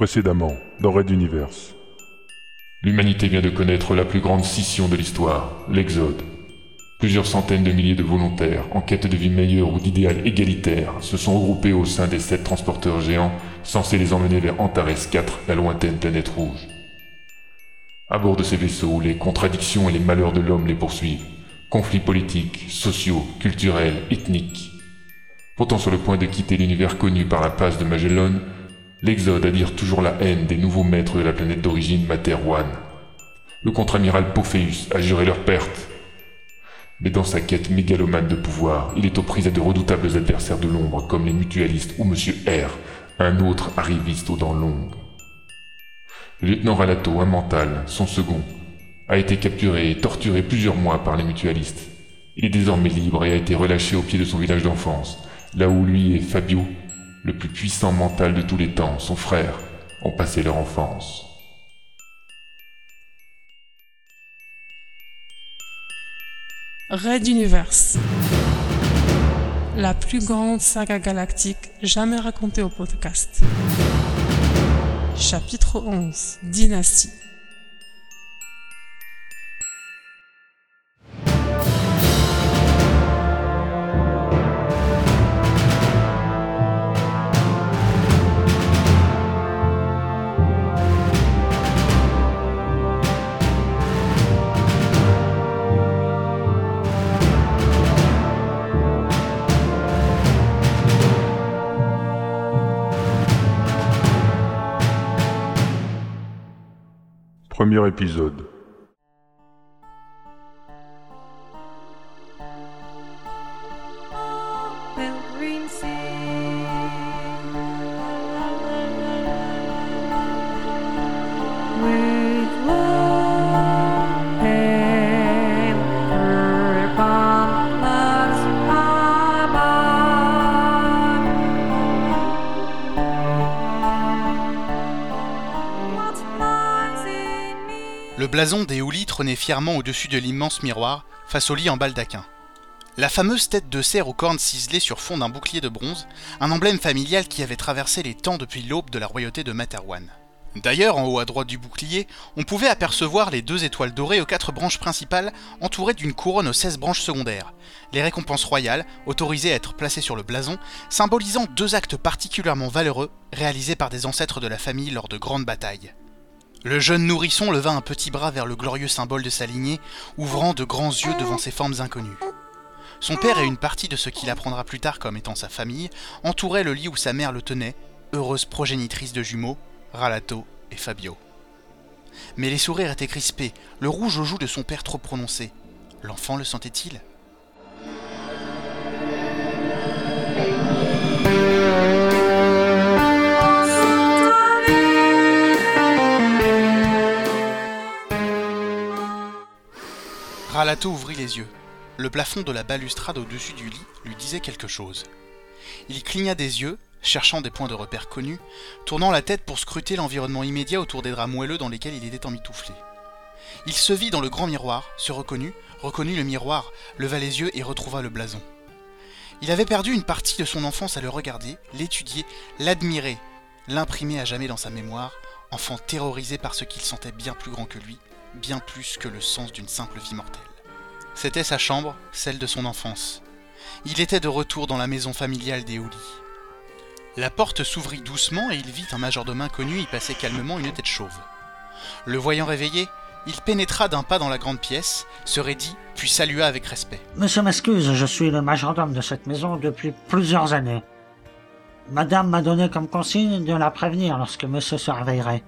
Précédemment, dans Red Universe. L'humanité vient de connaître la plus grande scission de l'histoire, l'Exode. Plusieurs centaines de milliers de volontaires, en quête de vie meilleure ou d'idéal égalitaire, se sont regroupés au sein des sept transporteurs géants, censés les emmener vers Antares 4, la lointaine planète rouge. À bord de ces vaisseaux, les contradictions et les malheurs de l'homme les poursuivent. Conflits politiques, sociaux, culturels, ethniques. Pourtant sur le point de quitter l'univers connu par la passe de Magellan, l'Exode attire toujours la haine des nouveaux maîtres de la planète d'origine Materwan. Le contre-amiral Pophéus a juré leur perte. Mais dans sa quête mégalomane de pouvoir, il est aux prises à de redoutables adversaires de l'ombre comme les mutualistes ou Monsieur R, un autre arriviste aux dents longues. Le lieutenant Ralato, un mental, son second, a été capturé et torturé plusieurs mois par les mutualistes. Il est désormais libre et a été relâché au pied de son village d'enfance, là où lui et Fabio, le plus puissant mental de tous les temps, son frère, ont passé leur enfance. Red Universe. La plus grande saga galactique jamais racontée au podcast. Chapitre 11. Dynastie. Premier épisode. Blason des Houlis trônait fièrement au-dessus de l'immense miroir, face au lit en baldaquin. La fameuse tête de cerf aux cornes ciselées sur fond d'un bouclier de bronze, un emblème familial qui avait traversé les temps depuis l'aube de la royauté de Materwan. D'ailleurs, en haut à droite du bouclier, on pouvait apercevoir les deux étoiles dorées aux quatre branches principales, entourées d'une couronne aux 16 branches secondaires. Les récompenses royales, autorisées à être placées sur le blason, symbolisant deux actes particulièrement valeureux, réalisés par des ancêtres de la famille lors de grandes batailles. Le jeune nourrisson leva un petit bras vers le glorieux symbole de sa lignée, ouvrant de grands yeux devant ces formes inconnues. Son père et une partie de ce qu'il apprendra plus tard comme étant sa famille entouraient le lit où sa mère le tenait, heureuse progénitrice de jumeaux, Ralato et Fabio. Mais les sourires étaient crispés, le rouge aux joues de son père trop prononcé. L'enfant le sentait-il? Ralato ouvrit les yeux. Le plafond de la balustrade au-dessus du lit lui disait quelque chose. Il cligna des yeux, cherchant des points de repère connus, tournant la tête pour scruter l'environnement immédiat autour des draps moelleux dans lesquels il était emmitouflé. Il se vit dans le grand miroir, se reconnut, reconnut le miroir, leva les yeux et retrouva le blason. Il avait perdu une partie de son enfance à le regarder, l'étudier, l'admirer, l'imprimer à jamais dans sa mémoire, enfant terrorisé par ce qu'il sentait bien plus grand que lui, bien plus que le sens d'une simple vie mortelle. C'était sa chambre, celle de son enfance. Il était de retour dans la maison familiale des Houlis. La porte s'ouvrit doucement et il vit un majordome inconnu y passer calmement une tête chauve. Le voyant réveillé, il pénétra d'un pas dans la grande pièce, se raidit, puis salua avec respect. Monsieur m'excuse, je suis le majordome de cette maison depuis plusieurs années. Madame m'a donné comme consigne de la prévenir lorsque monsieur se réveillerait.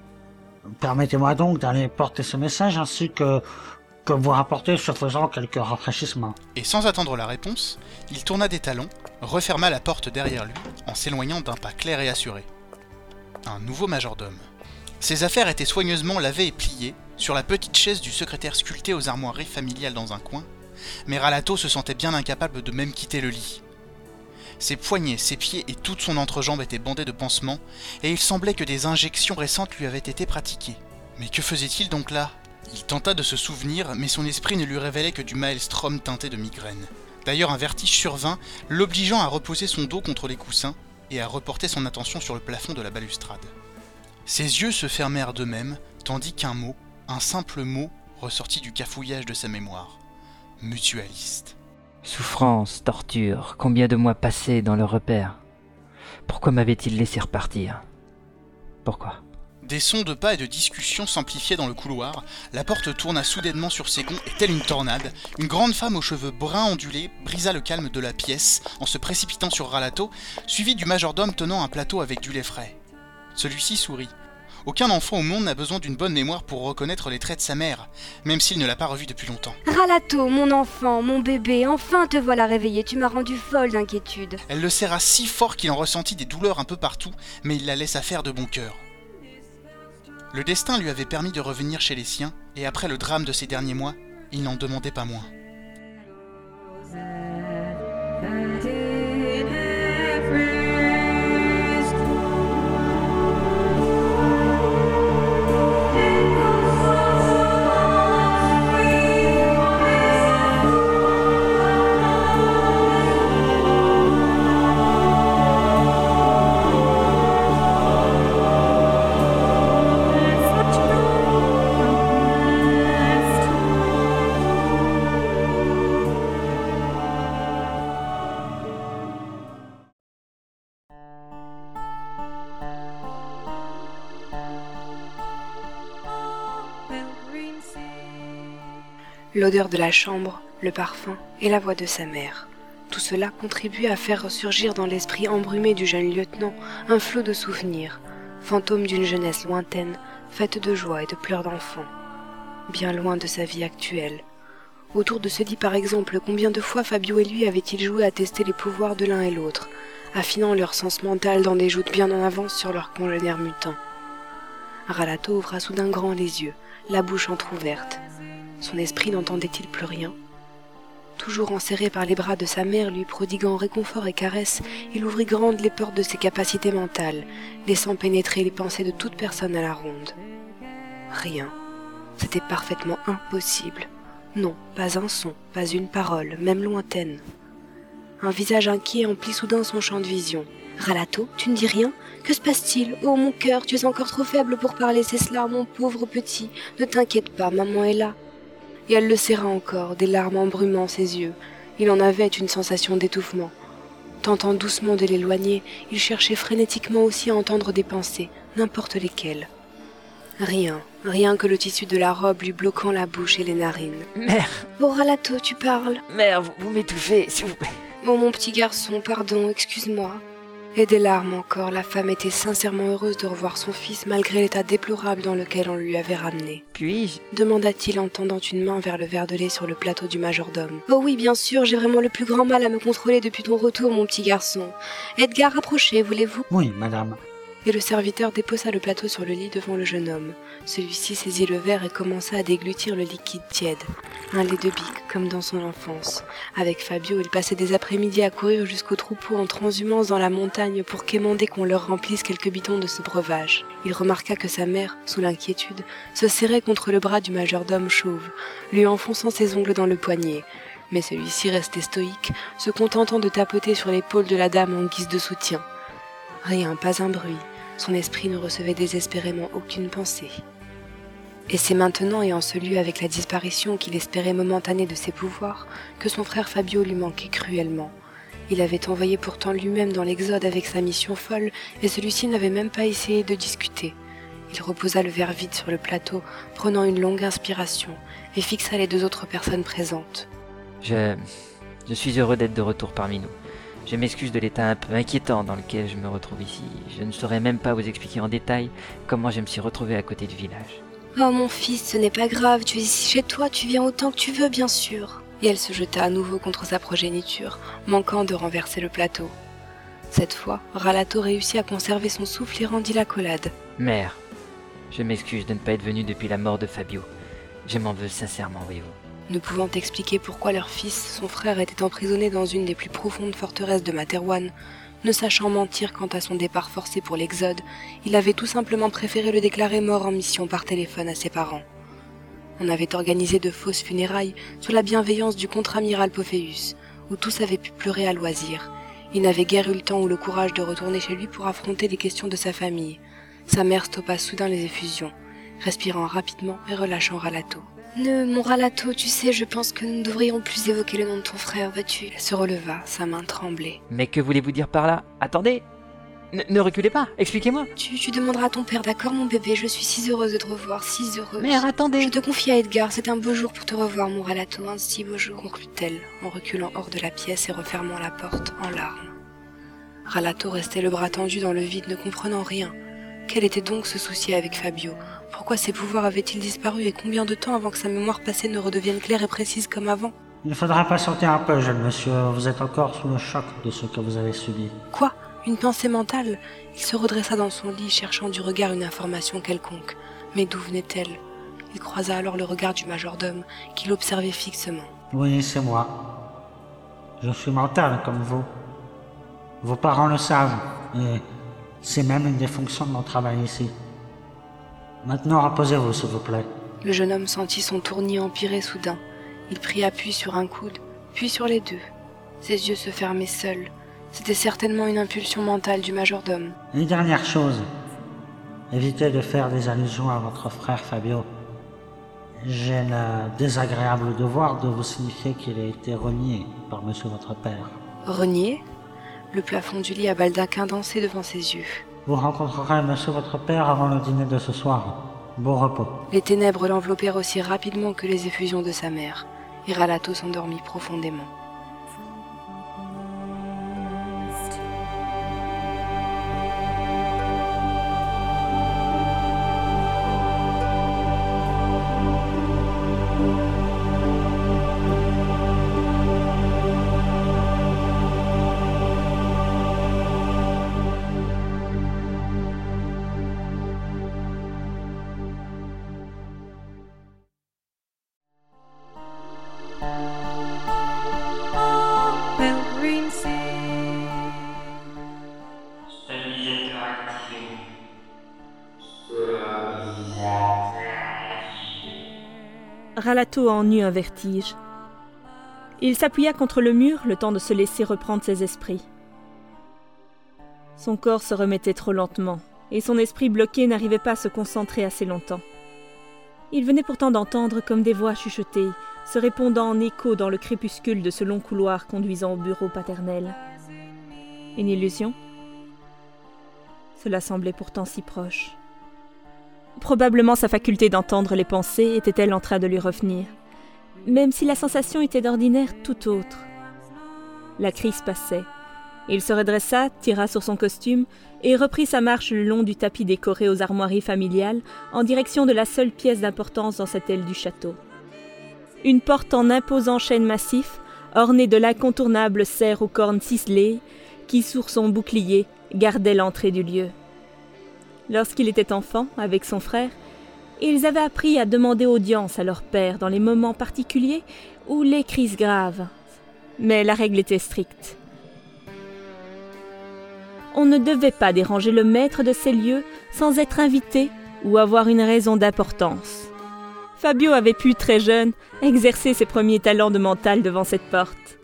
Permettez-moi donc d'aller porter ce message ainsi que que vous rapporter ce faisant quelques rafraîchissements. Et sans attendre la réponse, il tourna des talons, referma la porte derrière lui, en s'éloignant d'un pas clair et assuré. Un nouveau majordome. Ses affaires étaient soigneusement lavées et pliées, sur la petite chaise du secrétaire sculpté aux armoiries familiales dans un coin, mais Ralato se sentait bien incapable de même quitter le lit. Ses poignets, ses pieds et toute son entrejambe étaient bandés de pansements, et il semblait que des injections récentes lui avaient été pratiquées. Mais que faisait-il donc là? Il tenta de se souvenir, mais son esprit ne lui révélait que du maelstrom teinté de migraine. D'ailleurs, un vertige survint, l'obligeant à reposer son dos contre les coussins et à reporter son attention sur le plafond de la balustrade. Ses yeux se fermèrent d'eux-mêmes, tandis qu'un mot, un simple mot, ressortit du cafouillage de sa mémoire. Mutualiste. Souffrance, torture, combien de mois passés dans le repère? Pourquoi m'avait-il laissé repartir? Pourquoi? Des sons de pas et de discussions s'amplifiaient dans le couloir, la porte tourna soudainement sur ses gonds et telle une tornade, une grande femme aux cheveux bruns ondulés brisa le calme de la pièce en se précipitant sur Ralato, suivi du majordome tenant un plateau avec du lait frais. Celui-ci sourit. Aucun enfant au monde n'a besoin d'une bonne mémoire pour reconnaître les traits de sa mère, même s'il ne l'a pas revue depuis longtemps. Ralato, mon enfant, mon bébé, enfin te voilà réveillé, tu m'as rendu folle d'inquiétude. Elle le serra si fort qu'il en ressentit des douleurs un peu partout, mais il la laissa faire de bon cœur. Le destin lui avait permis de revenir chez les siens, et après le drame de ces derniers mois, il n'en demandait pas moins. L'odeur de la chambre, le parfum et la voix de sa mère. Tout cela contribue à faire ressurgir dans l'esprit embrumé du jeune lieutenant un flot de souvenirs, fantômes d'une jeunesse lointaine, faite de joie et de pleurs d'enfant, bien loin de sa vie actuelle. Autour de ce lit par exemple, combien de fois Fabio et lui avaient-ils joué à tester les pouvoirs de l'un et l'autre, affinant leur sens mental dans des joutes bien en avance sur leurs congénères mutants. Ralato ouvra soudain grand les yeux, la bouche entr'ouverte. Son esprit n'entendait-il plus rien Toujours enserré par les bras de sa mère, lui prodiguant réconfort et caresses, il ouvrit grandes les portes de ses capacités mentales, laissant pénétrer les pensées de toute personne à la ronde. Rien. C'était parfaitement impossible. Non, pas un son, pas une parole, même lointaine. Un visage inquiet emplit soudain son champ de vision. Ralato, tu ne dis rien? Que se passe-t-il? Oh mon cœur, tu es encore trop faible pour parler, c'est cela, mon pauvre petit. Ne t'inquiète pas, maman est là. Et elle le serra encore, des larmes embrumant ses yeux. Il en avait une sensation d'étouffement. Tentant doucement de l'éloigner, il cherchait frénétiquement aussi à entendre des pensées, n'importe lesquelles. Rien, rien que le tissu de la robe lui bloquant la bouche et les narines. Mère, Oh Ralato, tu parles? Mère, vous, vous m'étouffez, s'il vous plaît. Oh mon petit garçon, pardon, excuse-moi. Et des larmes encore, la femme était sincèrement heureuse de revoir son fils malgré l'état déplorable dans lequel on lui avait ramené. Puis-je? demanda-t-il en tendant une main vers le verre de lait sur le plateau du majordome. Oh oui, bien sûr, j'ai vraiment le plus grand mal à me contrôler depuis ton retour, mon petit garçon. Edgar, approchez, voulez-vous? Oui, madame. Et le serviteur déposa le plateau sur le lit devant le jeune homme. Celui-ci saisit le verre et commença à déglutir le liquide tiède. Un lait de bique, comme dans son enfance. Avec Fabio, il passait des après-midi à courir jusqu'au troupeau en transhumance dans la montagne pour quémander qu'on leur remplisse quelques bidons de ce breuvage. Il remarqua que sa mère, sous l'inquiétude, se serrait contre le bras du majordome chauve, lui enfonçant ses ongles dans le poignet. Mais celui-ci restait stoïque, se contentant de tapoter sur l'épaule de la dame en guise de soutien. Rien, pas un bruit. Son esprit ne recevait désespérément aucune pensée. Et c'est maintenant et en ce lieu avec la disparition qu'il espérait momentanée de ses pouvoirs que son frère Fabio lui manquait cruellement. Il avait envoyé pourtant lui-même dans l'Exode avec sa mission folle et celui-ci n'avait même pas essayé de discuter. Il reposa le verre vide sur le plateau, prenant une longue inspiration, et fixa les deux autres personnes présentes. Je. Je suis heureux d'être de retour parmi nous. Je m'excuse de l'état un peu inquiétant dans lequel je me retrouve ici. Je ne saurais même pas vous expliquer en détail comment je me suis retrouvé à côté du village. Oh mon fils, ce n'est pas grave, tu es ici chez toi, tu viens autant que tu veux, bien sûr. Et elle se jeta à nouveau contre sa progéniture, manquant de renverser le plateau. Cette fois, Ralato réussit à conserver son souffle et rendit l'accolade. Mère, je m'excuse de ne pas être venu depuis la mort de Fabio. Je m'en veux sincèrement, voyez-vous. Ne pouvant expliquer pourquoi leur fils, son frère, était emprisonné dans une des plus profondes forteresses de Materwan, ne sachant mentir quant à son départ forcé pour l'Exode, il avait tout simplement préféré le déclarer mort en mission par téléphone à ses parents. On avait organisé de fausses funérailles sous la bienveillance du contre-amiral Pophéus, où tous avaient pu pleurer à loisir. Il n'avait guère eu le temps ou le courage de retourner chez lui pour affronter les questions de sa famille. Sa mère stoppa soudain les effusions, respirant rapidement et relâchant Ralato. Ne, mon Ralato, tu sais, je pense que nous ne devrions plus évoquer le nom de ton frère, vas-tu? Elle se releva, sa main tremblait. Mais que voulez-vous dire par là? Attendez Ne, ne reculez pas, expliquez-moi tu, tu demanderas à ton père, d'accord, mon bébé? Je suis si heureuse de te revoir, si heureuse. Mère, attendez Je te confie à Edgar, c'est un beau jour pour te revoir, mon Ralato, un si beau jour. conclut-elle en reculant hors de la pièce et refermant la porte en larmes. Ralato restait le bras tendu dans le vide, ne comprenant rien. Quel était donc ce souci avec Fabio? Pourquoi ses pouvoirs avaient-ils disparu et combien de temps avant que sa mémoire passée ne redevienne claire et précise comme avant Il faudra patienter un peu, jeune monsieur. Vous êtes encore sous le choc de ce que vous avez subi. Quoi? Une pensée mentale? Il se redressa dans son lit, cherchant du regard une information quelconque. Mais d'où venait-elle? Il croisa alors le regard du majordome, qui l'observait fixement. Oui, c'est moi. Je suis mental comme vous. Vos parents le savent, et c'est même une des fonctions de mon travail ici. Maintenant, reposez-vous, s'il vous plaît. Le jeune homme sentit son tournis empirer soudain. Il prit appui sur un coude, puis sur les deux. Ses yeux se fermaient seuls. C'était certainement une impulsion mentale du majordome. Une dernière chose. Évitez de faire des allusions à votre frère Fabio. J'ai le désagréable devoir de vous signifier qu'il a été renié par monsieur votre père. Renié? Le plafond du lit à baldaquin dansait devant ses yeux. Vous rencontrerez monsieur votre père avant le dîner de ce soir. Bon repos. Les ténèbres l'enveloppèrent aussi rapidement que les effusions de sa mère, et Ralato s'endormit profondément. Ralato en eut un vertige. Il s'appuya contre le mur le temps de se laisser reprendre ses esprits. Son corps se remettait trop lentement, et son esprit bloqué n'arrivait pas à se concentrer assez longtemps. Il venait pourtant d'entendre comme des voix chuchotées, se répondant en écho dans le crépuscule de ce long couloir conduisant au bureau paternel. Une illusion? Cela semblait pourtant si proche. Probablement sa faculté d'entendre les pensées était-elle en train de lui revenir, même si la sensation était d'ordinaire tout autre. La crise passait. Il se redressa, tira sur son costume et reprit sa marche le long du tapis décoré aux armoiries familiales en direction de la seule pièce d'importance dans cette aile du château. Une porte en imposant chêne massif, ornée de l'incontournable cerf aux cornes ciselées, qui, sur son bouclier, gardait l'entrée du lieu. Lorsqu'il était enfant, avec son frère, ils avaient appris à demander audience à leur père dans les moments particuliers ou les crises graves. Mais la règle était stricte. On ne devait pas déranger le maître de ces lieux sans être invité ou avoir une raison d'importance. Fabio avait pu, très jeune, exercer ses premiers talents de mental devant cette porte.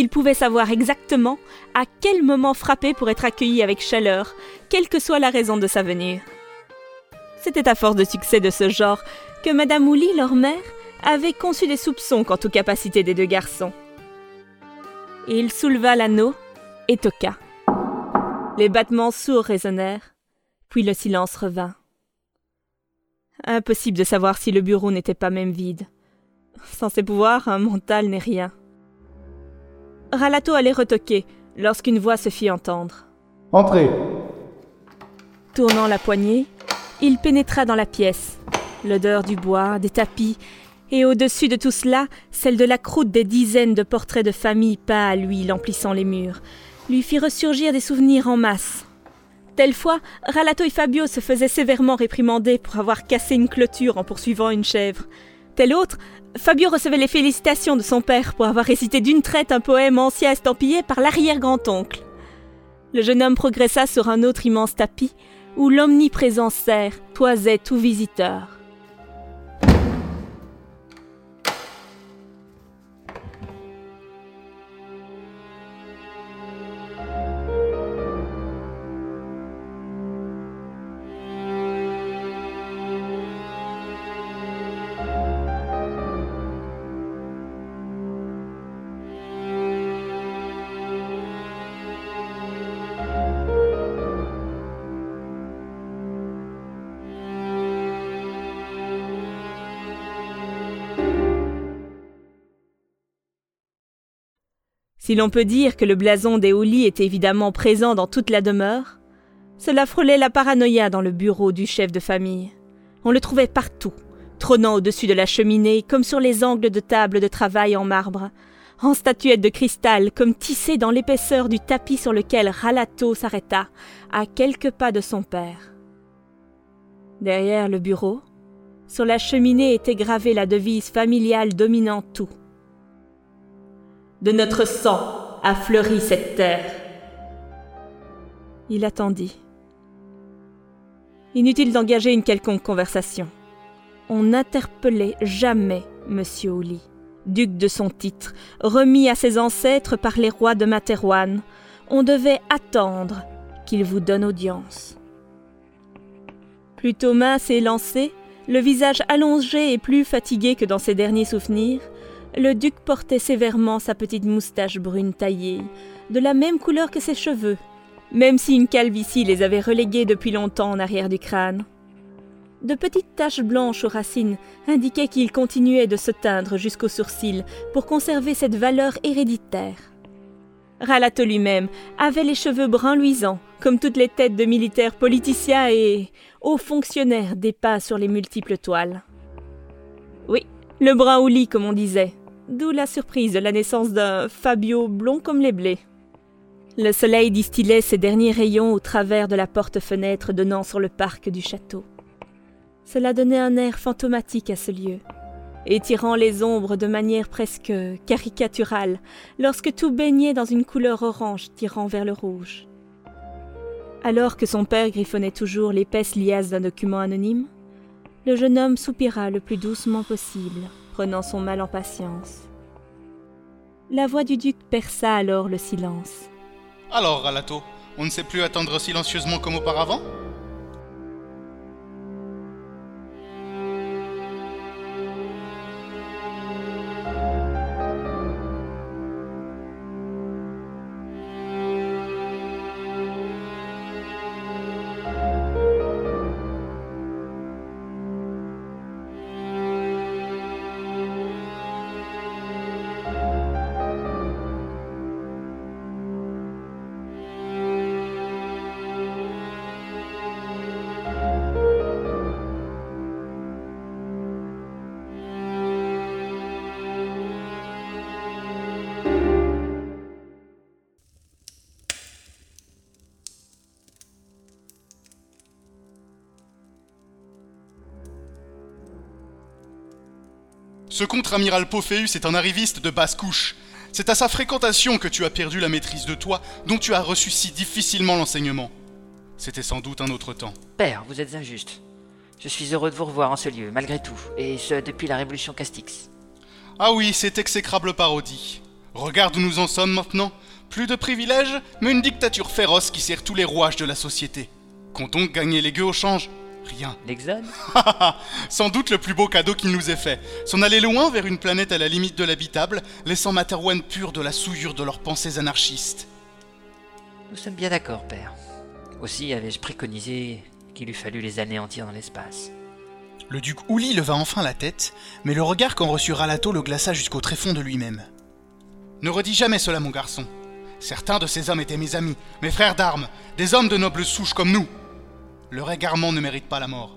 Il pouvait savoir exactement à quel moment frapper pour être accueilli avec chaleur, quelle que soit la raison de sa venue. C'était à force de succès de ce genre que Madame Ouli, leur mère, avait conçu des soupçons quant aux capacités des deux garçons. Il souleva l'anneau et toqua. Les battements sourds résonnèrent, puis le silence revint. Impossible de savoir si le bureau n'était pas même vide. Sans ses pouvoirs, un mental n'est rien. Ralato allait retoquer lorsqu'une voix se fit entendre. Entrez Tournant la poignée, il pénétra dans la pièce. L'odeur du bois, des tapis, et au-dessus de tout cela, celle de la croûte des dizaines de portraits de famille peints à l'huile emplissant les murs, lui fit ressurgir des souvenirs en masse. Telle fois, Ralato et Fabio se faisaient sévèrement réprimander pour avoir cassé une clôture en poursuivant une chèvre. Telle autre, Fabio recevait les félicitations de son père pour avoir récité d'une traite un poème ancien estampillé par l'arrière-grand-oncle. Le jeune homme progressa sur un autre immense tapis où l'omniprésent cerf toisait tout visiteur. Si l'on peut dire que le blason des Houlis était évidemment présent dans toute la demeure, cela frôlait la paranoïa dans le bureau du chef de famille. On le trouvait partout, trônant au-dessus de la cheminée comme sur les angles de table de travail en marbre, en statuettes de cristal comme tissées dans l'épaisseur du tapis sur lequel Ralato s'arrêta, à quelques pas de son père. Derrière le bureau, sur la cheminée était gravée la devise familiale dominant tout. De notre sang a fleuri cette terre. Il attendit. Inutile d'engager une quelconque conversation. On n'interpellait jamais Monsieur Oli, duc de son titre, remis à ses ancêtres par les rois de Materwan. On devait attendre qu'il vous donne audience. Plutôt mince et lancé, le visage allongé et plus fatigué que dans ses derniers souvenirs, le duc portait sévèrement sa petite moustache brune taillée, de la même couleur que ses cheveux, même si une calvitie les avait relégués depuis longtemps en arrière du crâne. De petites taches blanches aux racines indiquaient qu'il continuait de se teindre jusqu'aux sourcils pour conserver cette valeur héréditaire. Ralato lui-même avait les cheveux bruns luisants, comme toutes les têtes de militaires politiciens et hauts fonctionnaires dépeints sur les multiples toiles. Oui, le brun au lit, comme on disait, d'où la surprise de la naissance d'un Fabio blond comme les blés. Le soleil distillait ses derniers rayons au travers de la porte-fenêtre donnant sur le parc du château. Cela donnait un air fantomatique à ce lieu, étirant les ombres de manière presque caricaturale, lorsque tout baignait dans une couleur orange tirant vers le rouge. Alors que son père griffonnait toujours l'épaisse liasse d'un document anonyme, le jeune homme soupira le plus doucement possible, prenant son mal en patience. La voix du duc perça alors le silence. Alors, Ralato, on ne sait plus attendre silencieusement comme auparavant? Ce contre-amiral Pophéus est un arriviste de basse couche. C'est à sa fréquentation que tu as perdu la maîtrise de toi, dont tu as reçu si difficilement l'enseignement. C'était sans doute un autre temps. Père, vous êtes injuste. Je suis heureux de vous revoir en ce lieu, malgré tout, et ce depuis la révolution Castix. Ah oui, cette exécrable parodie. Regarde où nous en sommes maintenant. Plus de privilèges, mais une dictature féroce qui sert tous les rouages de la société. Qu'ont donc gagné les gueux au change? Rien. L'exode Sans doute le plus beau cadeau qu'il nous ait fait. S'en aller loin vers une planète à la limite de l'habitable, laissant Materwan pur de la souillure de leurs pensées anarchistes. Nous sommes bien d'accord, père. Aussi avais-je préconisé qu'il eût fallu les anéantir dans l'espace. Le duc Ouli leva enfin la tête, mais le regard qu'en reçut Ralato le glaça jusqu'au tréfonds de lui-même. Ne redis jamais cela, mon garçon. Certains de ces hommes étaient mes amis, mes frères d'armes, des hommes de noble souche comme nous. Leur égarement ne mérite pas la mort.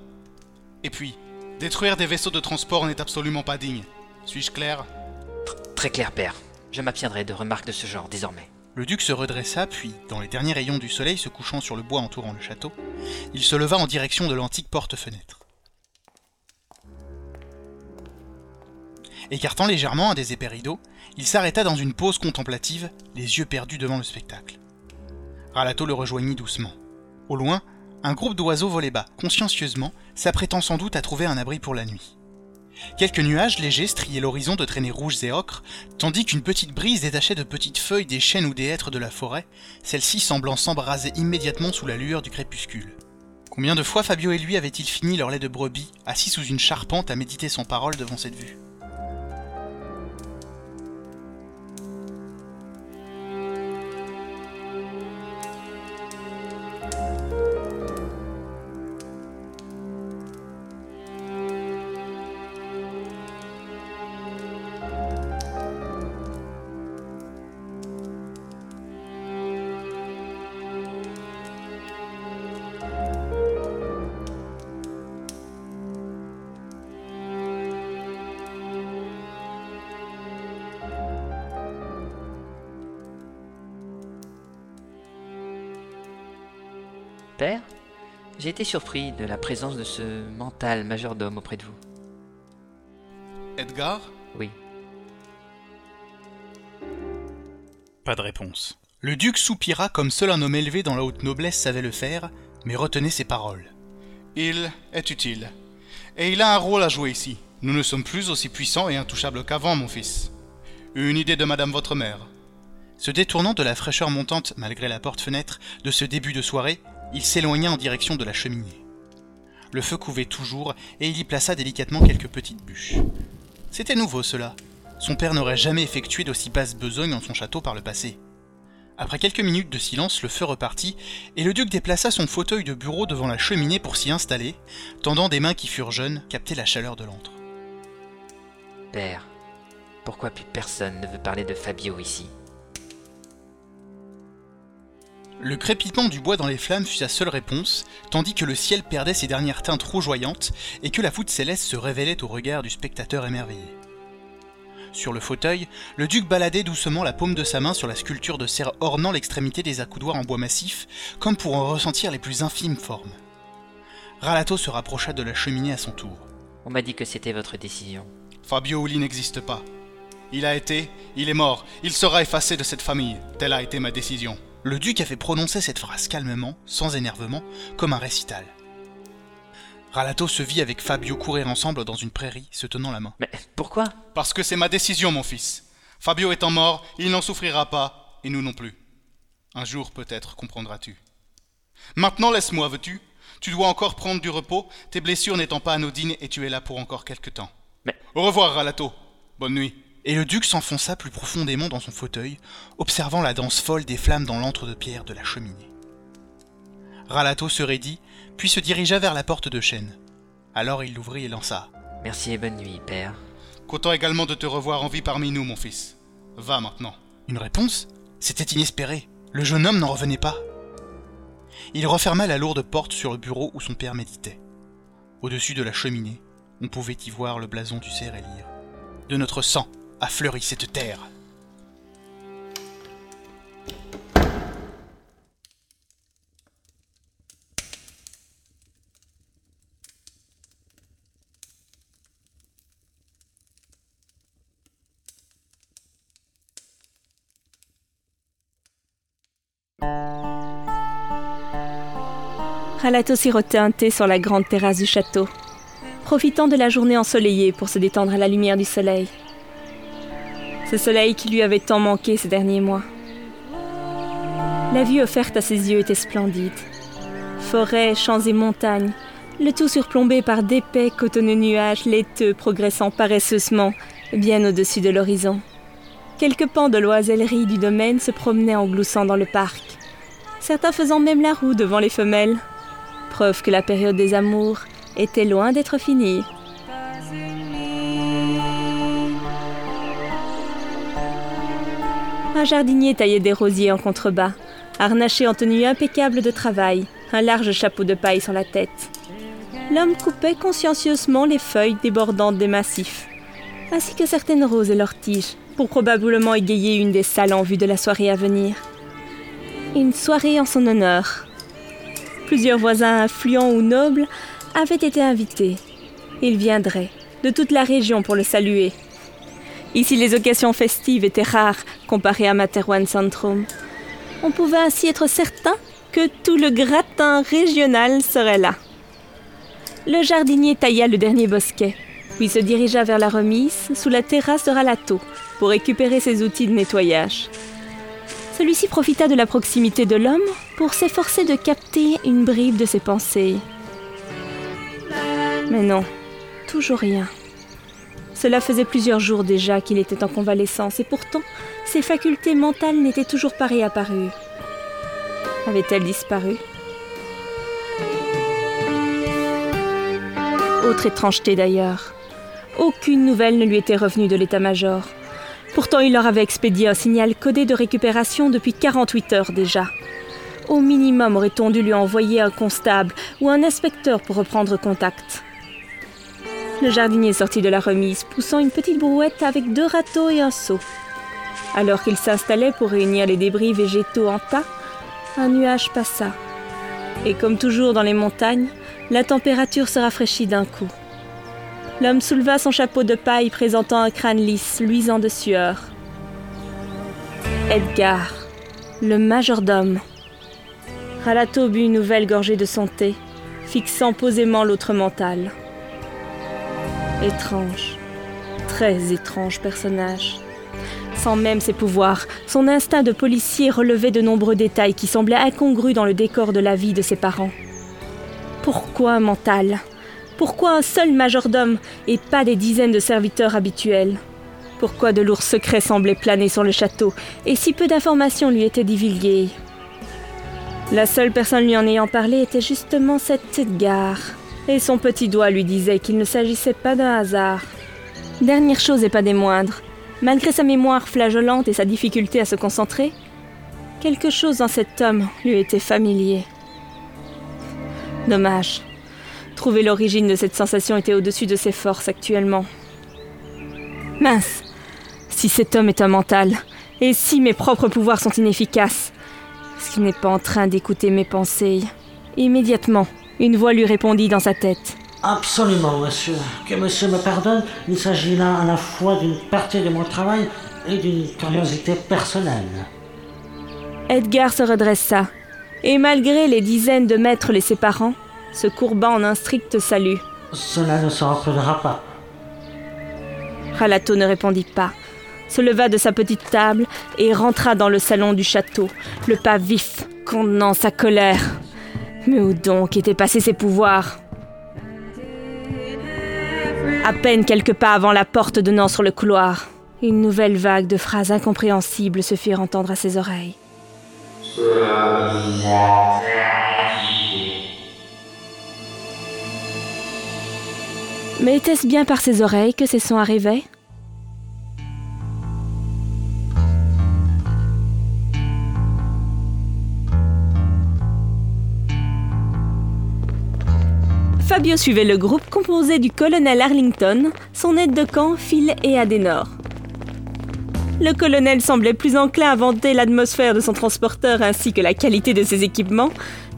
Et puis, détruire des vaisseaux de transport n'est absolument pas digne. Suis-je clair Très clair, père. Je m'abstiendrai de remarques de ce genre désormais. Le duc se redressa, puis, dans les derniers rayons du soleil se couchant sur le bois entourant le château, il se leva en direction de l'antique porte-fenêtre. Écartant légèrement un des épais rideaux, il s'arrêta dans une pause contemplative, les yeux perdus devant le spectacle. Ralato le rejoignit doucement. Au loin, un groupe d'oiseaux volait bas, consciencieusement, s'apprêtant sans doute à trouver un abri pour la nuit. Quelques nuages légers striaient l'horizon de traînées rouges et ocres, tandis qu'une petite brise détachait de petites feuilles des chênes ou des hêtres de la forêt, celles-ci semblant s'embraser immédiatement sous la lueur du crépuscule. Combien de fois Fabio et lui avaient-ils fini leur lait de brebis, assis sous une charpente à méditer sans parole devant cette vue? Père J'ai été surpris de la présence de ce mental majordome auprès de vous. Edgar? Oui. Pas de réponse. Le duc soupira comme seul un homme élevé dans la haute noblesse savait le faire, mais retenait ses paroles. Il est utile. Et il a un rôle à jouer ici. Nous ne sommes plus aussi puissants et intouchables qu'avant, mon fils. Une idée de madame votre mère. Se détournant de la fraîcheur montante, malgré la porte-fenêtre, de ce début de soirée, il s'éloigna en direction de la cheminée. Le feu couvait toujours, et il y plaça délicatement quelques petites bûches. C'était nouveau cela. Son père n'aurait jamais effectué d'aussi basse besogne dans son château par le passé. Après quelques minutes de silence, le feu repartit, et le duc déplaça son fauteuil de bureau devant la cheminée pour s'y installer, tendant des mains qui furent jeunes capter la chaleur de l'antre. Père, pourquoi plus personne ne veut parler de Fabio ici? Le crépitement du bois dans les flammes fut sa seule réponse, tandis que le ciel perdait ses dernières teintes rougeoyantes et que la voûte céleste se révélait au regard du spectateur émerveillé. Sur le fauteuil, le duc baladait doucement la paume de sa main sur la sculpture de cerf ornant l'extrémité des accoudoirs en bois massif, comme pour en ressentir les plus infimes formes. Ralato se rapprocha de la cheminée à son tour. On m'a dit que c'était votre décision. Fabio Uli n'existe pas. Il a été, il est mort, il sera effacé de cette famille. Telle a été ma décision. Le duc avait prononcé cette phrase calmement, sans énervement, comme un récital. Ralato se vit avec Fabio courir ensemble dans une prairie, se tenant la main. Mais pourquoi? Parce que c'est ma décision, mon fils. Fabio étant mort, il n'en souffrira pas, et nous non plus. Un jour peut-être comprendras-tu. Maintenant laisse-moi, veux-tu? Tu dois encore prendre du repos, tes blessures n'étant pas anodines et tu es là pour encore quelque temps. Mais... Au revoir, Ralato. Bonne nuit. Et le duc s'enfonça plus profondément dans son fauteuil, observant la danse folle des flammes dans l'antre de pierre de la cheminée. Ralato se raidit, puis se dirigea vers la porte de chêne. Alors il l'ouvrit et lança. Merci et bonne nuit, père. Content également de te revoir en vie parmi nous, mon fils. Va maintenant. Une réponse? C'était inespéré. Le jeune homme n'en revenait pas. Il referma la lourde porte sur le bureau où son père méditait. Au-dessus de la cheminée, on pouvait y voir le blason du cerf et lire. De notre sang a fleuri cette terre. Ralato sirotait un thé sur la grande terrasse du château, profitant de la journée ensoleillée pour se détendre à la lumière du soleil. Ce soleil qui lui avait tant manqué ces derniers mois. La vue offerte à ses yeux était splendide. Forêts, champs et montagnes, le tout surplombé par d'épais cotonneux nuages laiteux progressant paresseusement bien au-dessus de l'horizon. Quelques pans de l'oisellerie du domaine se promenaient en gloussant dans le parc, certains faisant même la roue devant les femelles, preuve que la période des amours était loin d'être finie. Un jardinier taillait des rosiers en contrebas, harnaché en tenue impeccable de travail, un large chapeau de paille sur la tête. L'homme coupait consciencieusement les feuilles débordantes des massifs, ainsi que certaines roses et leurs tiges, pour probablement égayer une des salles en vue de la soirée à venir. Une soirée en son honneur. Plusieurs voisins influents ou nobles avaient été invités. Ils viendraient, de toute la région, pour le saluer. Ici, les occasions festives étaient rares comparées à Materwan Centrum. On pouvait ainsi être certain que tout le gratin régional serait là. Le jardinier tailla le dernier bosquet, puis se dirigea vers la remise sous la terrasse de Ralato pour récupérer ses outils de nettoyage. Celui-ci profita de la proximité de l'homme pour s'efforcer de capter une bribe de ses pensées. Mais non, toujours rien. Cela faisait plusieurs jours déjà qu'il était en convalescence et pourtant ses facultés mentales n'étaient toujours pas réapparues. Avait-elle disparu? Autre étrangeté d'ailleurs. Aucune nouvelle ne lui était revenue de l'état-major. Pourtant, il leur avait expédié un signal codé de récupération depuis 48 heures déjà. Au minimum aurait-on dû lui envoyer un constable ou un inspecteur pour reprendre contact? Le jardinier sortit de la remise, poussant une petite brouette avec deux râteaux et un seau. Alors qu'il s'installait pour réunir les débris végétaux en tas, un nuage passa. Et comme toujours dans les montagnes, la température se rafraîchit d'un coup. L'homme souleva son chapeau de paille présentant un crâne lisse, luisant de sueur. Edgar, le majordome. Ralato but une nouvelle gorgée de son thé, fixant posément l'autre mental. Étrange, très étrange personnage. Sans même ses pouvoirs, son instinct de policier relevait de nombreux détails qui semblaient incongrus dans le décor de la vie de ses parents. Pourquoi un mental? Pourquoi un seul majordome et pas des dizaines de serviteurs habituels? Pourquoi de lourds secrets semblaient planer sur le château et si peu d'informations lui étaient divulguées? La seule personne lui en ayant parlé était justement cet Edgar. Et son petit doigt lui disait qu'il ne s'agissait pas d'un hasard. Dernière chose et pas des moindres, malgré sa mémoire flageolante et sa difficulté à se concentrer, quelque chose dans cet homme lui était familier. Dommage. Trouver l'origine de cette sensation était au-dessus de ses forces actuellement. Mince. Si cet homme est un mental, et si mes propres pouvoirs sont inefficaces, est-ce qu'il n'est pas en train d'écouter mes pensées Immédiatement, une voix lui répondit dans sa tête. Absolument, monsieur. Que monsieur me pardonne, il s'agit là à la fois d'une partie de mon travail et d'une curiosité personnelle. Edgar se redressa, et malgré les dizaines de mètres les séparant, se courba en un strict salut. Cela ne se rappellera pas. Ralato ne répondit pas, se leva de sa petite table et rentra dans le salon du château, le pas vif, contenant sa colère. Mais où donc étaient passés ses pouvoirs? À peine quelques pas avant la porte donnant sur le couloir, une nouvelle vague de phrases incompréhensibles se firent entendre à ses oreilles. Mais était-ce bien par ses oreilles que ces sons arrivaient? Fabio suivait le groupe composé du colonel Arlington, son aide de camp Phil et Adenor. Le colonel semblait plus enclin à vanter l'atmosphère de son transporteur ainsi que la qualité de ses équipements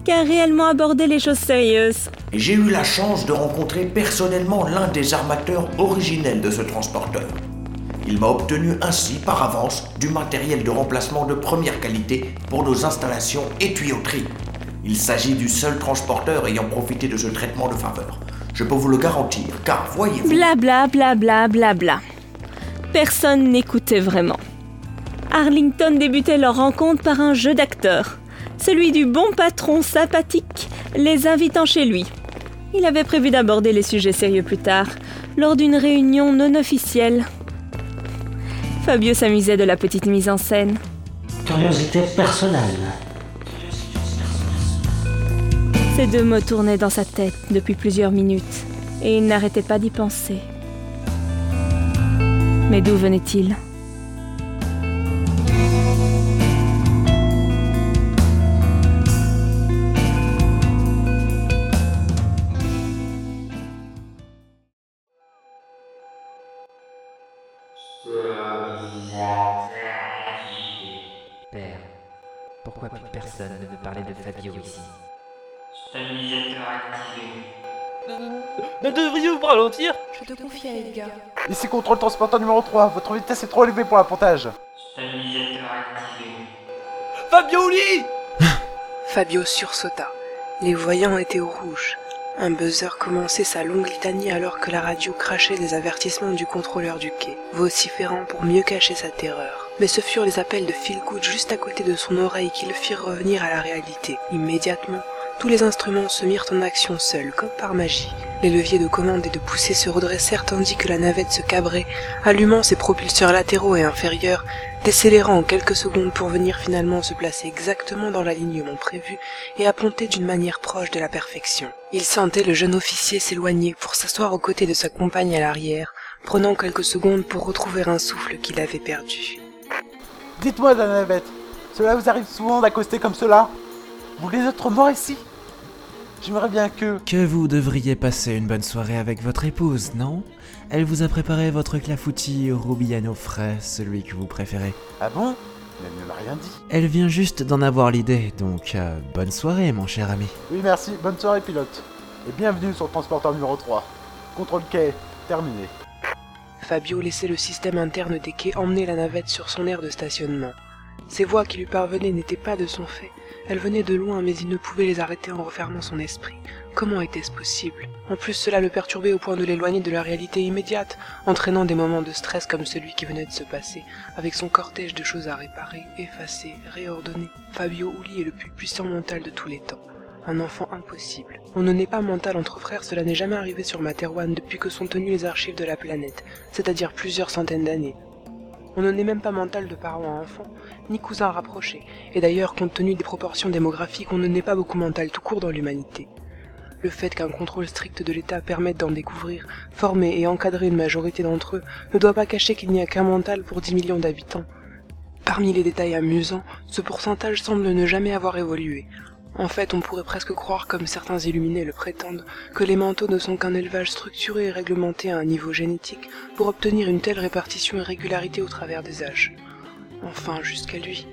qu'à réellement aborder les choses sérieuses. J'ai eu la chance de rencontrer personnellement l'un des armateurs originels de ce transporteur. Il m'a obtenu ainsi par avance du matériel de remplacement de première qualité pour nos installations et tuyauteries. Il s'agit du seul transporteur ayant profité de ce traitement de faveur. Je peux vous le garantir, car voyez-vous... Bla bla bla bla bla bla. Personne n'écoutait vraiment. Arlington débutait leur rencontre par un jeu d'acteurs, celui du bon patron sympathique les invitant chez lui. Il avait prévu d'aborder les sujets sérieux plus tard, lors d'une réunion non officielle. Fabio s'amusait de la petite mise en scène. Curiosité personnelle. Ces deux mots tournaient dans sa tête depuis plusieurs minutes, et il n'arrêtait pas d'y penser. Mais d'où venait-il? Pas ralentir Je te confie à Edgar. Ici contrôle transporteur numéro 3, votre vitesse est trop élevée pour l'appontage. Stabilisateur activé. Fabioli Fabio sursauta. Les voyants étaient au rouge. Un buzzer commençait sa longue litanie alors que la radio crachait les avertissements du contrôleur du quai, vociférant pour mieux cacher sa terreur. Mais ce furent les appels de Philgood juste à côté de son oreille qui le firent revenir à la réalité. Immédiatement, tous les instruments se mirent en action seuls, comme par magie. Les leviers de commande et de poussée se redressèrent tandis que la navette se cabrait, allumant ses propulseurs latéraux et inférieurs, décélérant en quelques secondes pour venir finalement se placer exactement dans l'alignement prévu et apponter d'une manière proche de la perfection. Il sentait le jeune officier s'éloigner pour s'asseoir aux côtés de sa compagne à l'arrière, prenant quelques secondes pour retrouver un souffle qu'il avait perdu. Dites-moi, la navette, cela vous arrive souvent d'accoster comme cela? Vous voulez être mort ici J'aimerais bien que... Que vous devriez passer une bonne soirée avec votre épouse, non? Elle vous a préparé votre clafoutis au Rubiano frais, celui que vous préférez. Ah bon? Elle ne m'a rien dit. Elle vient juste d'en avoir l'idée, donc euh, bonne soirée, mon cher ami. Oui, merci. Bonne soirée, pilote. Et bienvenue sur le transporteur numéro 3. Contrôle quai, terminé. Fabio laissait le système interne des quais emmener la navette sur son aire de stationnement. Ces voix qui lui parvenaient n'étaient pas de son fait. Elles venaient de loin, mais il ne pouvait les arrêter en refermant son esprit. Comment était-ce possible? En plus, cela le perturbait au point de l'éloigner de la réalité immédiate, entraînant des moments de stress comme celui qui venait de se passer, avec son cortège de choses à réparer, effacer, réordonner. Fabio Uli est le plus puissant mental de tous les temps. Un enfant impossible. On ne naît pas mental entre frères, cela n'est jamais arrivé sur Materwan depuis que sont tenues les archives de la planète, c'est-à-dire plusieurs centaines d'années. On ne naît même pas mental de parents à enfants, ni cousins rapprochés, et d'ailleurs, compte tenu des proportions démographiques, on ne naît pas beaucoup mental tout court dans l'humanité. Le fait qu'un contrôle strict de l'État permette d'en découvrir, former et encadrer une majorité d'entre eux ne doit pas cacher qu'il n'y a qu'un mental pour 10 millions d'habitants. Parmi les détails amusants, ce pourcentage semble ne jamais avoir évolué. En fait, on pourrait presque croire, comme certains illuminés le prétendent, que les manteaux ne sont qu'un élevage structuré et réglementé à un niveau génétique pour obtenir une telle répartition et régularité au travers des âges. Enfin, jusqu'à lui.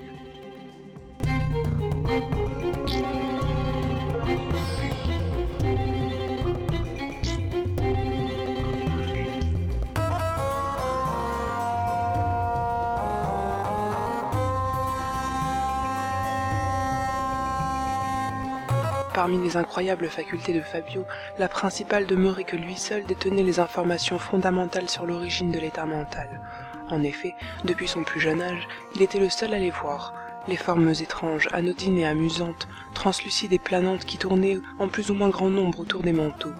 Parmi les incroyables facultés de Fabio, la principale demeurait que lui seul détenait les informations fondamentales sur l'origine de l'état mental. En effet, depuis son plus jeune âge, il était le seul à les voir, les formes étranges, anodines et amusantes, translucides et planantes qui tournaient en plus ou moins grand nombre autour des manteaux.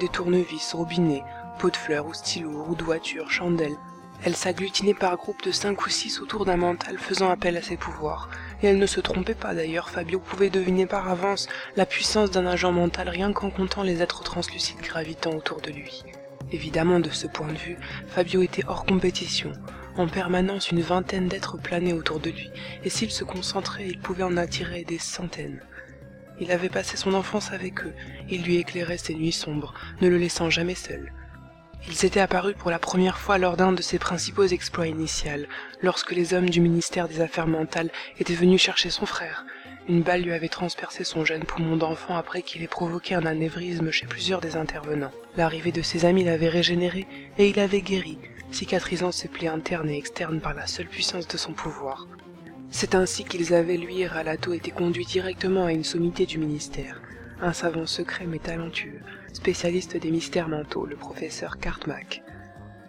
Des tournevis, robinets, pots de fleurs ou stylos, roues de voiture, chandelles. Elles s'agglutinaient par groupes de cinq ou six autour d'un mental faisant appel à ses pouvoirs, et elle ne se trompait pas d'ailleurs, Fabio pouvait deviner par avance la puissance d'un agent mental rien qu'en comptant les êtres translucides gravitant autour de lui. Évidemment, de ce point de vue, Fabio était hors compétition. En permanence, une vingtaine d'êtres planaient autour de lui, et s'il se concentrait, il pouvait en attirer des centaines. Il avait passé son enfance avec eux, il lui éclairait ses nuits sombres, ne le laissant jamais seul. Ils étaient apparus pour la première fois lors d'un de ses principaux exploits initials, lorsque les hommes du ministère des Affaires mentales étaient venus chercher son frère. Une balle lui avait transpercé son jeune poumon d'enfant après qu'il ait provoqué un anévrisme chez plusieurs des intervenants. L'arrivée de ses amis l'avait régénéré et il avait guéri, cicatrisant ses plaies internes et externes par la seule puissance de son pouvoir. C'est ainsi qu'ils avaient, lui et Ralato, été conduits directement à une sommité du ministère. Un savant secret mais talentueux, spécialiste des mystères mentaux, le professeur Cartmack.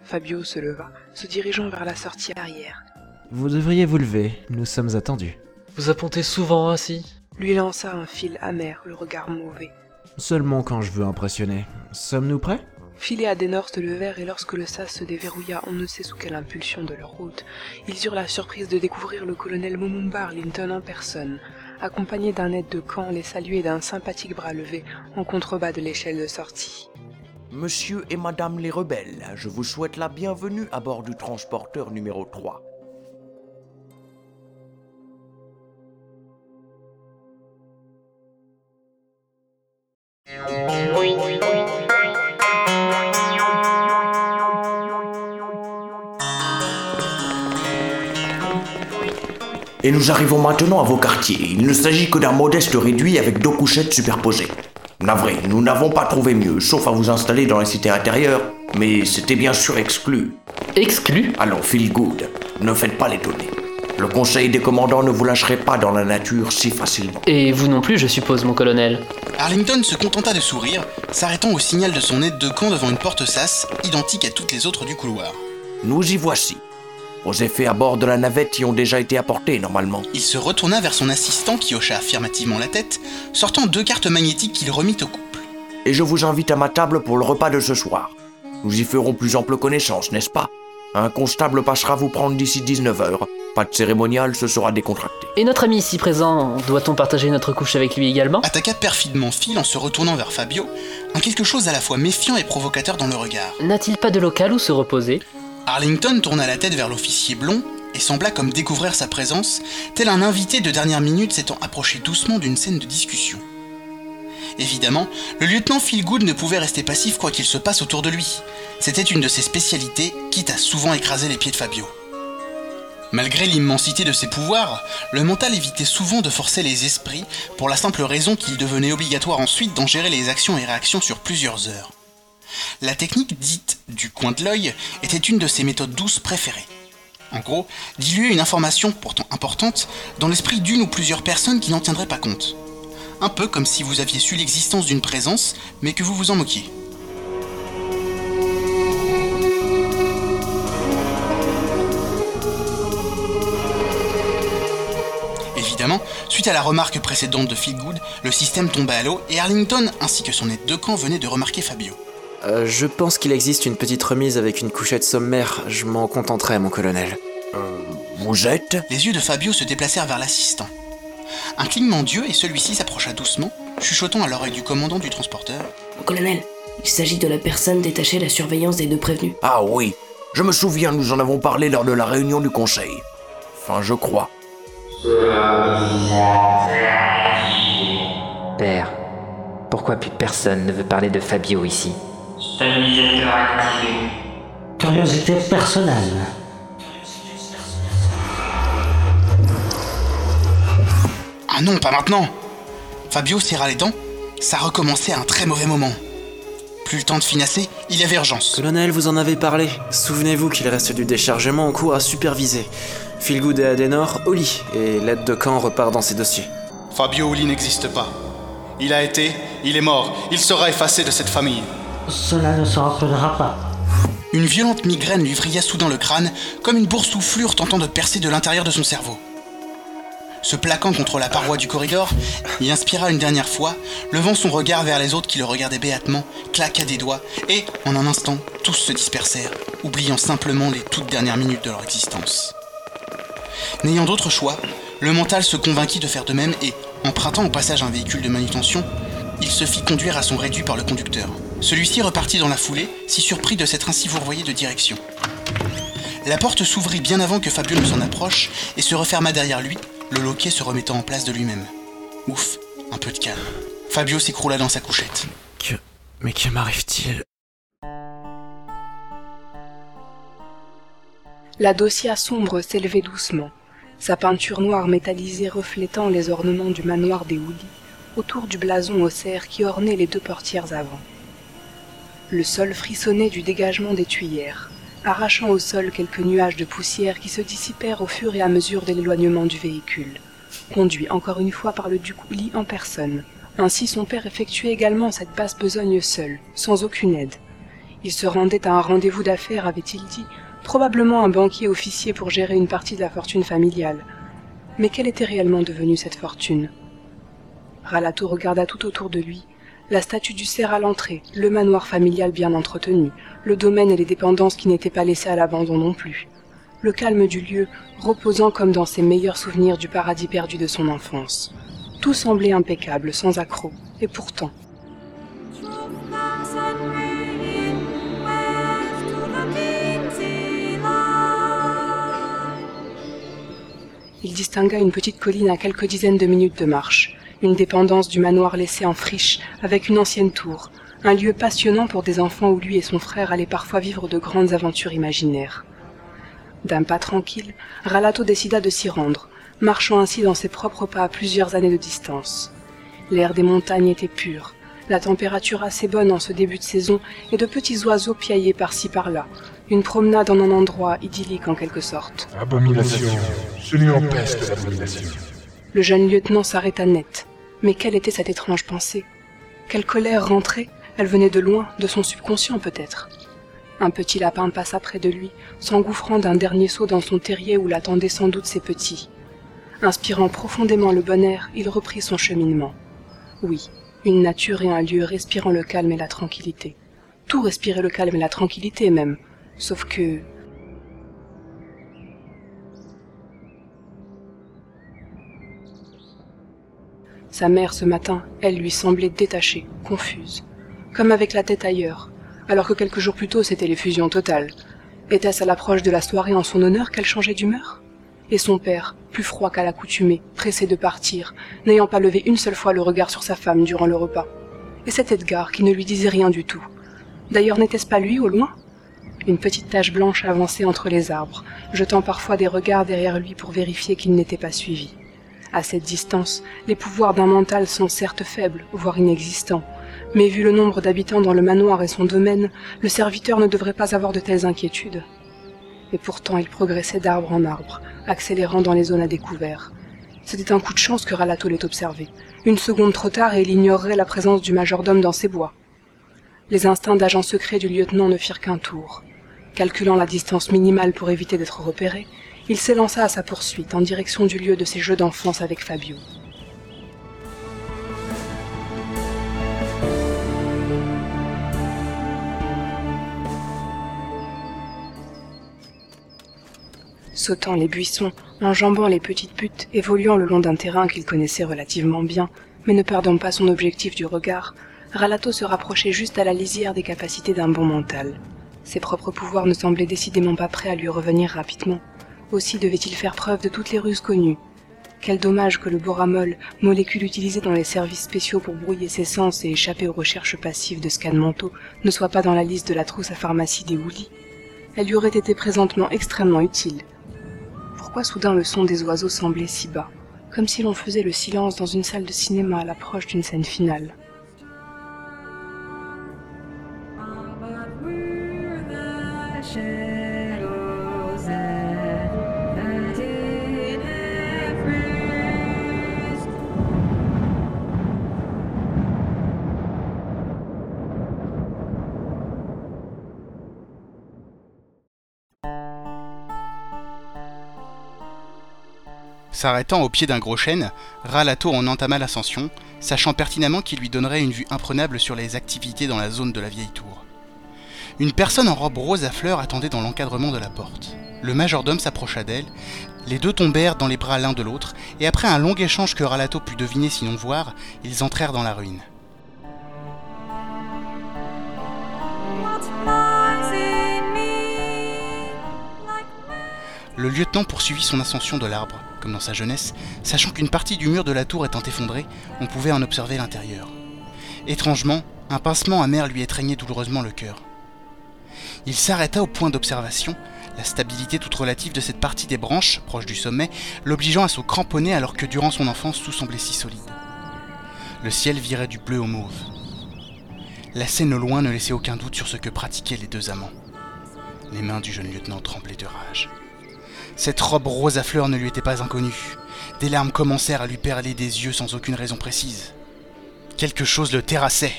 Fabio se leva, se dirigeant vers la sortie arrière. Vous devriez vous lever, nous sommes attendus. Vous appontez souvent ainsi? Lui lança un fil amer, le regard mauvais. Seulement quand je veux impressionner. Sommes-nous prêts? Et Adenor se levèrent et lorsque le sas se déverrouilla, on ne sait sous quelle impulsion de leur route, ils eurent la surprise de découvrir le colonel Momumba Arlington en personne, accompagné d'un aide de camp, les saluer d'un sympathique bras levé en contrebas de l'échelle de sortie. Monsieur et Madame les rebelles, je vous souhaite la bienvenue à bord du transporteur numéro 3. Et nous arrivons maintenant à vos quartiers. Il ne s'agit que d'un modeste réduit avec deux couchettes superposées. Navré, nous n'avons pas trouvé mieux, sauf à vous installer dans la cité intérieure, mais c'était bien sûr exclu. Exclu? Allons, feel good. Ne faites pas l'étonner. Le conseil des commandants ne vous lâcherait pas dans la nature si facilement. Et vous non plus, je suppose, mon colonel. Arlington se contenta de sourire, s'arrêtant au signal de son aide de camp devant une porte sas, identique à toutes les autres du couloir. Nous y voici. Vos effets à bord de la navette y ont déjà été apportés, normalement. Il se retourna vers son assistant qui hocha affirmativement la tête, sortant deux cartes magnétiques qu'il remit au couple. Et je vous invite à ma table pour le repas de ce soir. Nous y ferons plus ample connaissance, n'est-ce pas? Un constable passera vous prendre d'ici 19h. Pas de cérémonial, ce sera décontracté. Et notre ami ici présent, doit-on partager notre couche avec lui également? Attaqua perfidement Phil en se retournant vers Fabio, un quelque chose à la fois méfiant et provocateur dans le regard. N'a-t-il pas de local où se reposer? Arlington tourna la tête vers l'officier blond et sembla comme découvrir sa présence, tel un invité de dernière minute s'étant approché doucement d'une scène de discussion. Évidemment, le lieutenant Philgood ne pouvait rester passif quoi qu'il se passe autour de lui. C'était une de ses spécialités, quitte à souvent écraser les pieds de Fabio. Malgré l'immensité de ses pouvoirs, le mental évitait souvent de forcer les esprits pour la simple raison qu'il devenait obligatoire ensuite d'en gérer les actions et réactions sur plusieurs heures. La technique dite du coin de l'œil était une de ses méthodes douces préférées. En gros, diluer une information pourtant importante dans l'esprit d'une ou plusieurs personnes qui n'en tiendraient pas compte. Un peu comme si vous aviez su l'existence d'une présence, mais que vous vous en moquiez. Évidemment, suite à la remarque précédente de Feelgood, le système tombait à l'eau et Arlington ainsi que son aide de camp venaient de remarquer Fabio. Euh, je pense qu'il existe une petite remise avec une couchette sommaire. Je m'en contenterai, mon colonel. Euh, vous êtes Les yeux de Fabio se déplacèrent vers l'assistant. Un clignement d'yeux et celui-ci s'approcha doucement, chuchotant à l'oreille du commandant du transporteur. Colonel, il s'agit de la personne détachée à la surveillance des deux prévenus. Ah oui, je me souviens, nous en avons parlé lors de la réunion du conseil. Enfin, je crois. Père, pourquoi plus personne ne veut parler de Fabio ici? Stabilisateur activé. Curiosité personnelle. Ah non, pas maintenant Fabio serra les dents, ça recommençait à un très mauvais moment. Plus le temps de finasser, il y avait urgence. Colonel, vous en avez parlé. Souvenez-vous qu'il reste du déchargement en cours à superviser. Philgood et Adenor au lit, et l'aide de camp repart dans ses dossiers. Fabio Uli n'existe pas. Il a été, il est mort, il sera effacé de cette famille. Cela ne se reproduira pas. Une violente migraine lui vrilla soudain le crâne, comme une boursouflure tentant de percer de l'intérieur de son cerveau. Se plaquant contre la paroi du corridor, il inspira une dernière fois, levant son regard vers les autres qui le regardaient béatement, claqua des doigts, et, en un instant, tous se dispersèrent, oubliant simplement les toutes dernières minutes de leur existence. N'ayant d'autre choix, le mental se convainquit de faire de même et, empruntant au passage un véhicule de manutention, il se fit conduire à son réduit par le conducteur. Celui-ci repartit dans la foulée, si surpris de s'être ainsi fourvoyé de direction. La porte s'ouvrit bien avant que Fabio ne s'en approche et se referma derrière lui, le loquet se remettant en place de lui-même. Ouf, un peu de calme. Fabio s'écroula dans sa couchette. Que. Mais que m'arrive-t-il? La dossier sombre s'élevait doucement, sa peinture noire métallisée reflétant les ornements du manoir des Houlis autour du blason au cerf qui ornait les deux portières avant. Le sol frissonnait du dégagement des tuyères, arrachant au sol quelques nuages de poussière qui se dissipèrent au fur et à mesure de l'éloignement du véhicule, conduit encore une fois par le duc Ouli en personne. Ainsi son père effectuait également cette basse besogne seul, sans aucune aide. Il se rendait à un rendez-vous d'affaires, avait-il dit, probablement un banquier officier pour gérer une partie de la fortune familiale. Mais quelle était réellement devenue cette fortune? Ralato regarda tout autour de lui, la statue du cerf à l'entrée, le manoir familial bien entretenu, le domaine et les dépendances qui n'étaient pas laissées à l'abandon non plus. Le calme du lieu, reposant comme dans ses meilleurs souvenirs du paradis perdu de son enfance. Tout semblait impeccable, sans accroc, et pourtant. Il distingua une petite colline à quelques dizaines de minutes de marche, une dépendance du manoir laissé en friche, avec une ancienne tour, un lieu passionnant pour des enfants où lui et son frère allaient parfois vivre de grandes aventures imaginaires. D'un pas tranquille, Ralato décida de s'y rendre, marchant ainsi dans ses propres pas à plusieurs années de distance. L'air des montagnes était pur, la température assez bonne en ce début de saison et de petits oiseaux piaillaient par-ci par-là, une promenade en un endroit idyllique en quelque sorte. Abomination. Ce lieu empeste l'abomination. Le jeune lieutenant s'arrêta net. Mais quelle était cette étrange pensée? Quelle colère rentrait? Elle venait de loin, de son subconscient peut-être. Un petit lapin passa près de lui, s'engouffrant d'un dernier saut dans son terrier où l'attendaient sans doute ses petits. Inspirant profondément le bon air, il reprit son cheminement. Oui, une nature et un lieu respirant le calme et la tranquillité. Tout respirait le calme et la tranquillité même, sauf que Sa mère ce matin, elle lui semblait détachée, confuse, comme avec la tête ailleurs, alors que quelques jours plus tôt c'était l'effusion totale. Était-ce à l'approche de la soirée en son honneur qu'elle changeait d'humeur? Et son père, plus froid qu'à l'accoutumée, pressé de partir, n'ayant pas levé une seule fois le regard sur sa femme durant le repas. Et cet Edgar qui ne lui disait rien du tout. D'ailleurs n'était-ce pas lui au loin? Une petite tache blanche avançait entre les arbres, jetant parfois des regards derrière lui pour vérifier qu'il n'était pas suivi. À cette distance, les pouvoirs d'un mental sont certes faibles, voire inexistants, mais vu le nombre d'habitants dans le manoir et son domaine, le serviteur ne devrait pas avoir de telles inquiétudes. Et pourtant il progressait d'arbre en arbre, accélérant dans les zones à découvert. C'était un coup de chance que Ralato l'ait observé. Une seconde trop tard et il ignorerait la présence du majordome dans ses bois. Les instincts d'agent secret du lieutenant ne firent qu'un tour. Calculant la distance minimale pour éviter d'être repéré, il s'élança à sa poursuite en direction du lieu de ses jeux d'enfance avec Fabio. Sautant les buissons, enjambant les petites buttes, évoluant le long d'un terrain qu'il connaissait relativement bien, mais ne perdant pas son objectif du regard, Ralato se rapprochait juste à la lisière des capacités d'un bon mental. Ses propres pouvoirs ne semblaient décidément pas prêts à lui revenir rapidement. Aussi devait-il faire preuve de toutes les ruses connues. Quel dommage que le boramol, molécule utilisée dans les services spéciaux pour brouiller ses sens et échapper aux recherches passives de scan ne soit pas dans la liste de la trousse à pharmacie des Wouli. Elle lui aurait été présentement extrêmement utile. Pourquoi soudain le son des oiseaux semblait si bas, comme si l'on faisait le silence dans une salle de cinéma à l'approche d'une scène finale? S'arrêtant au pied d'un gros chêne, Ralato en entama l'ascension, sachant pertinemment qu'il lui donnerait une vue imprenable sur les activités dans la zone de la vieille tour. Une personne en robe rose à fleurs attendait dans l'encadrement de la porte. Le majordome s'approcha d'elle, les deux tombèrent dans les bras l'un de l'autre, et après un long échange que Ralato put deviner sinon voir, ils entrèrent dans la ruine. Le lieutenant poursuivit son ascension de l'arbre, comme dans sa jeunesse, sachant qu'une partie du mur de la tour étant effondrée, on pouvait en observer l'intérieur. Étrangement, un pincement amer lui étreignait douloureusement le cœur. Il s'arrêta au point d'observation, la stabilité toute relative de cette partie des branches, proche du sommet, l'obligeant à se cramponner alors que durant son enfance tout semblait si solide. Le ciel virait du bleu au mauve. La scène au loin ne laissait aucun doute sur ce que pratiquaient les deux amants. Les mains du jeune lieutenant tremblaient de rage. Cette robe rose à fleurs ne lui était pas inconnue. Des larmes commencèrent à lui perler des yeux sans aucune raison précise. Quelque chose le terrassait.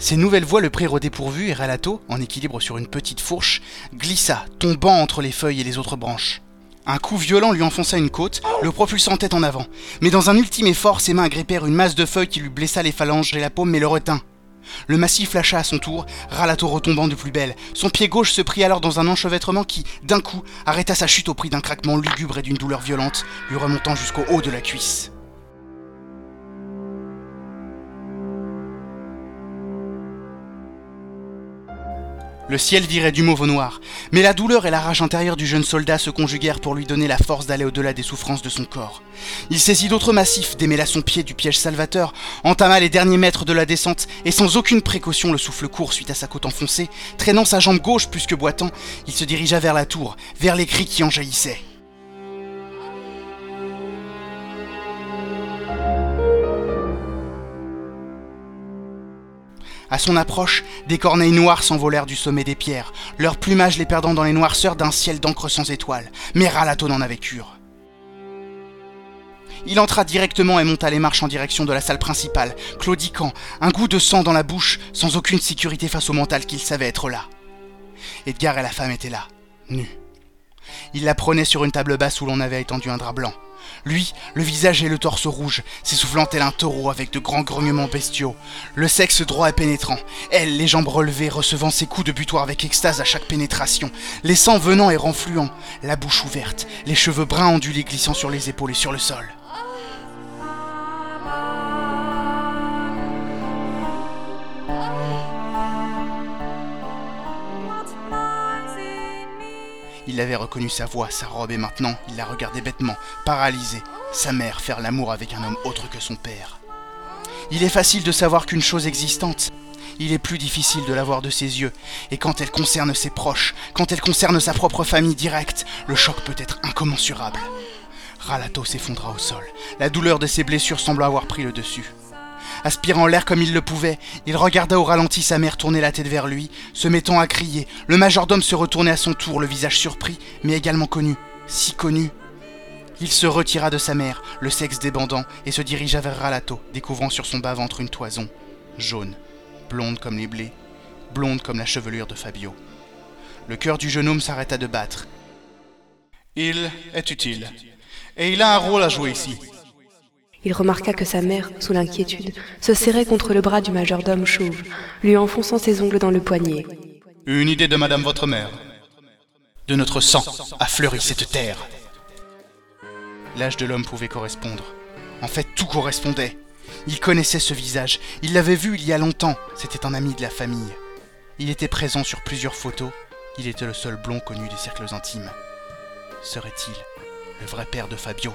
Ces nouvelles voix le prirent au dépourvu et Ralato, en équilibre sur une petite fourche, glissa, tombant entre les feuilles et les autres branches. Un coup violent lui enfonça une côte, le propulsant tête en avant. Mais dans un ultime effort, ses mains agrippèrent une masse de feuilles qui lui blessa les phalanges et la paume mais le retint. Le massif lâcha à son tour, Ralato retombant de plus belle. Son pied gauche se prit alors dans un enchevêtrement qui, d'un coup, arrêta sa chute au prix d'un craquement lugubre et d'une douleur violente, lui remontant jusqu'au haut de la cuisse. Le ciel virait du mauve au noir, mais la douleur et la rage intérieure du jeune soldat se conjuguèrent pour lui donner la force d'aller au-delà des souffrances de son corps. Il saisit d'autres massifs, démêla son pied du piège salvateur, entama les derniers mètres de la descente, et sans aucune précaution, le souffle court suite à sa côte enfoncée, traînant sa jambe gauche plus que boitant, il se dirigea vers la tour, vers les cris qui en jaillissaient. À son approche, des corneilles noires s'envolèrent du sommet des pierres, leur plumage les perdant dans les noirceurs d'un ciel d'encre sans étoiles. Mais Ralato n'en avait cure. Il entra directement et monta les marches en direction de la salle principale, claudiquant, un goût de sang dans la bouche, sans aucune sécurité face au mental qu'il savait être là. Edgar et la femme étaient là, nus. Il la prenait sur une table basse où l'on avait étendu un drap blanc. Lui, le visage et le torse rouge, s'essoufflant tel un taureau avec de grands grognements bestiaux. Le sexe droit et pénétrant. Elle, les jambes relevées, recevant ses coups de butoir avec extase à chaque pénétration. Les sangs venant et renfluant. La bouche ouverte, les cheveux bruns ondulés glissant sur les épaules et sur le sol. Il avait reconnu sa voix, sa robe, et maintenant il la regardait bêtement, paralysé, sa mère faire l'amour avec un homme autre que son père. Il est facile de savoir qu'une chose existante. Il est plus difficile de la voir de ses yeux, et quand elle concerne ses proches, quand elle concerne sa propre famille directe, le choc peut être incommensurable. Ralato s'effondra au sol. La douleur de ses blessures semble avoir pris le dessus. Aspirant l'air comme il le pouvait, il regarda au ralenti sa mère tourner la tête vers lui, se mettant à crier. Le majordome se retournait à son tour, le visage surpris, mais également connu. Si connu. Il se retira de sa mère, le sexe débandant, et se dirigea vers Ralato, découvrant sur son bas-ventre une toison, jaune, blonde comme les blés, blonde comme la chevelure de Fabio. Le cœur du jeune homme s'arrêta de battre. Il est utile, et il a un rôle à jouer ici. Il remarqua que sa mère, sous l'inquiétude, se serrait contre le bras du majordome chauve, lui enfonçant ses ongles dans le poignet. Une idée de madame votre mère. De notre sang a fleuri cette terre. L'âge de l'homme pouvait correspondre. En fait, tout correspondait. Il connaissait ce visage, il l'avait vu il y a longtemps, c'était un ami de la famille. Il était présent sur plusieurs photos, il était le seul blond connu des cercles intimes. Serait-il le vrai père de Fabio?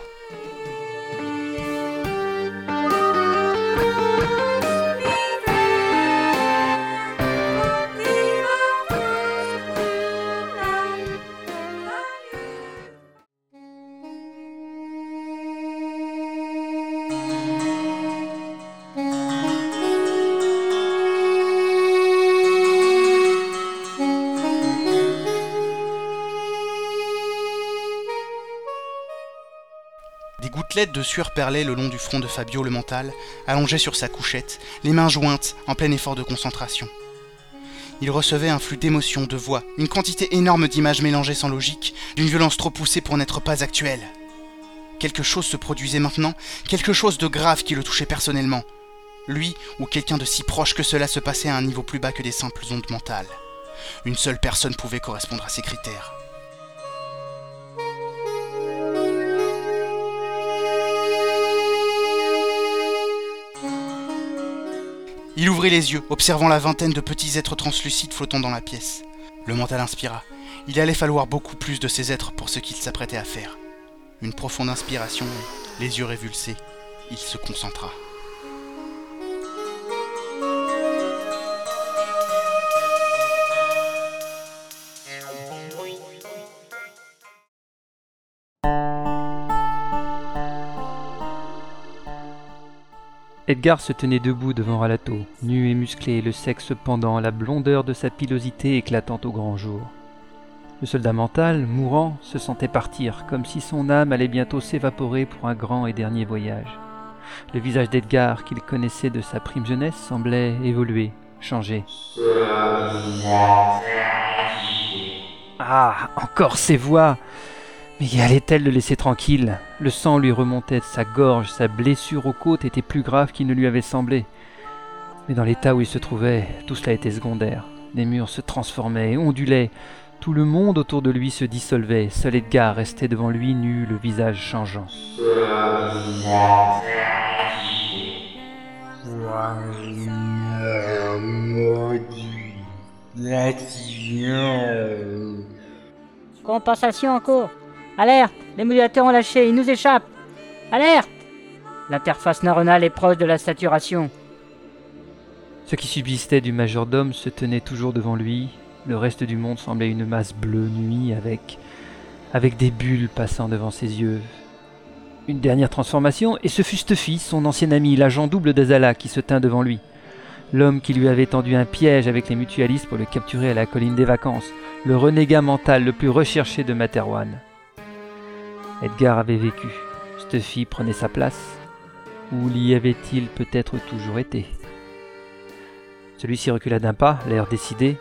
Gouttelettes de sueur perlaient le long du front de Fabio le mental, allongé sur sa couchette, les mains jointes, en plein effort de concentration. Il recevait un flux d'émotions, de voix, une quantité énorme d'images mélangées sans logique, d'une violence trop poussée pour n'être pas actuelle. Quelque chose se produisait maintenant, quelque chose de grave qui le touchait personnellement. Lui, ou quelqu'un de si proche que cela se passait à un niveau plus bas que des simples ondes mentales. Une seule personne pouvait correspondre à ces critères. Il ouvrit les yeux, observant la vingtaine de petits êtres translucides flottant dans la pièce. Le mental inspira. Il allait falloir beaucoup plus de ces êtres pour ce qu'il s'apprêtait à faire. Une profonde inspiration, les yeux révulsés, il se concentra. Edgar se tenait debout devant Ralato, nu et musclé, le sexe pendant, la blondeur de sa pilosité éclatant au grand jour. Le soldat mental, mourant, se sentait partir, comme si son âme allait bientôt s'évaporer pour un grand et dernier voyage. Le visage d'Edgar, qu'il connaissait de sa prime jeunesse, semblait évoluer, changer. Ah, encore ces voix mais allait-elle le laisser tranquille? Le sang lui remontait de sa gorge, sa blessure aux côtes était plus grave qu'il ne lui avait semblé. Mais dans l'état où il se trouvait, tout cela était secondaire. Les murs se transformaient, ondulaient, tout le monde autour de lui se dissolvait, seul Edgar restait devant lui nu, le visage changeant. Compensation en cours. Alerte Les modulateurs ont lâché, ils nous échappent Alerte L'interface neuronale est proche de la saturation. Ce qui subsistait du majordome se tenait toujours devant lui. Le reste du monde semblait une masse bleue nuit avec, avec des bulles passant devant ses yeux. Une dernière transformation, et ce fut son ancien ami, l'agent double d'Azala, qui se tint devant lui. L'homme qui lui avait tendu un piège avec les mutualistes pour le capturer à la colline des vacances, le renégat mental le plus recherché de Materwan. Edgar avait vécu. Stuffy prenait sa place. Ou l'y avait-il peut-être toujours été Celui-ci recula d'un pas, l'air décidé,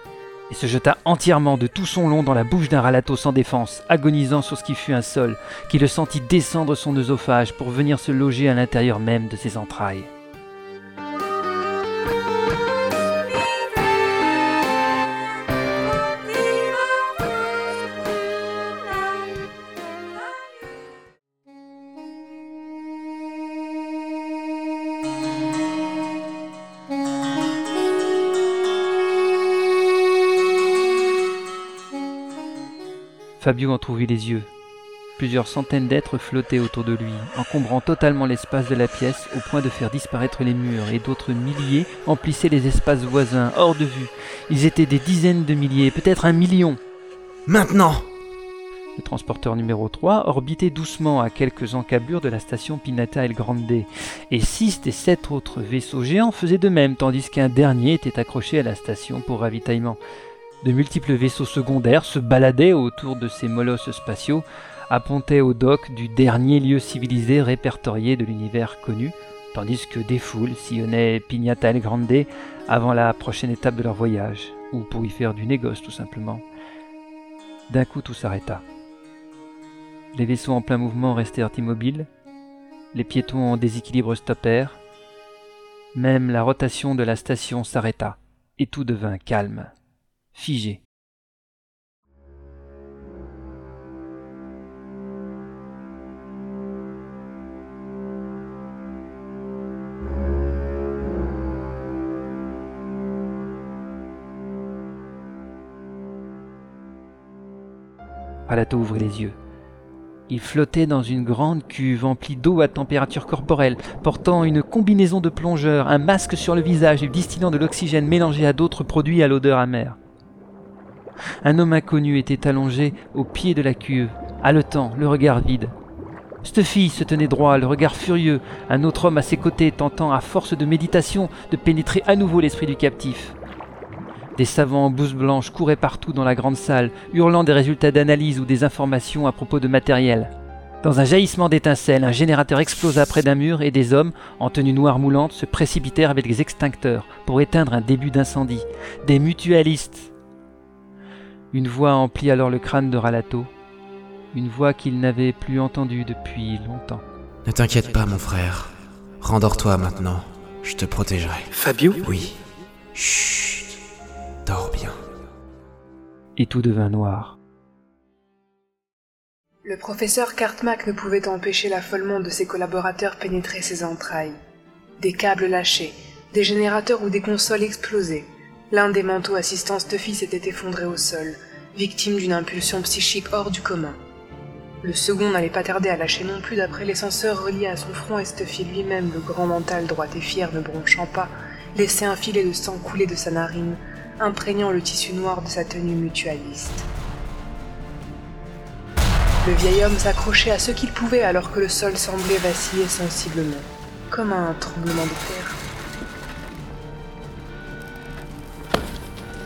et se jeta entièrement de tout son long dans la bouche d'un ralato sans défense, agonisant sur ce qui fut un sol, qui le sentit descendre son œsophage pour venir se loger à l'intérieur même de ses entrailles. Fabio entr'ouvrit les yeux. Plusieurs centaines d'êtres flottaient autour de lui, encombrant totalement l'espace de la pièce au point de faire disparaître les murs, et d'autres milliers emplissaient les espaces voisins, hors de vue. Ils étaient des dizaines de milliers, peut-être un million. Maintenant Le transporteur numéro 3 orbitait doucement à quelques encablures de la station Pinata El Grande, et six des sept autres vaisseaux géants faisaient de même, tandis qu'un dernier était accroché à la station pour ravitaillement. De multiples vaisseaux secondaires se baladaient autour de ces molosses spatiaux, appontaient au dock du dernier lieu civilisé répertorié de l'univers connu, tandis que des foules sillonnaient Pignata El Grande avant la prochaine étape de leur voyage, ou pour y faire du négoce tout simplement. D'un coup tout s'arrêta. Les vaisseaux en plein mouvement restèrent immobiles, les piétons en déséquilibre stoppèrent, même la rotation de la station s'arrêta, et tout devint calme, figé. Palato ouvrit les yeux. Il flottait dans une grande cuve emplie d'eau à température corporelle, portant une combinaison de plongeurs, un masque sur le visage et distillant de l'oxygène mélangé à d'autres produits à l'odeur amère. Un homme inconnu était allongé au pied de la cuve, haletant, le regard vide. Stuffy se tenait droit, le regard furieux, un autre homme à ses côtés tentant, à force de méditation, de pénétrer à nouveau l'esprit du captif. Des savants en blouse blanche couraient partout dans la grande salle, hurlant des résultats d'analyse ou des informations à propos de matériel. Dans un jaillissement d'étincelles, un générateur explosa près d'un mur et des hommes, en tenue noire moulante, se précipitèrent avec des extincteurs pour éteindre un début d'incendie. Des mutualistes Une voix emplit alors le crâne de Ralato, une voix qu'il n'avait plus entendue depuis longtemps. Ne t'inquiète pas, mon frère. Rendors-toi maintenant. Je te protégerai. Fabio Oui. Chut. Dors bien. Et tout devint noir. Le professeur Cartmack ne pouvait empêcher l'affolement de ses collaborateurs pénétrer ses entrailles. Des câbles lâchés, des générateurs ou des consoles explosées. L'un des manteaux assistants Stuffy s'était effondré au sol, victime d'une impulsion psychique hors du commun. Le second n'allait pas tarder à lâcher non plus d'après les reliés à son front et Stuffy lui-même, le grand mental droit et fier ne bronchant pas, laissait un filet de sang couler de sa narine, imprégnant le tissu noir de sa tenue mutualiste. Le vieil homme s'accrochait à ce qu'il pouvait alors que le sol semblait vaciller sensiblement, comme un tremblement de terre.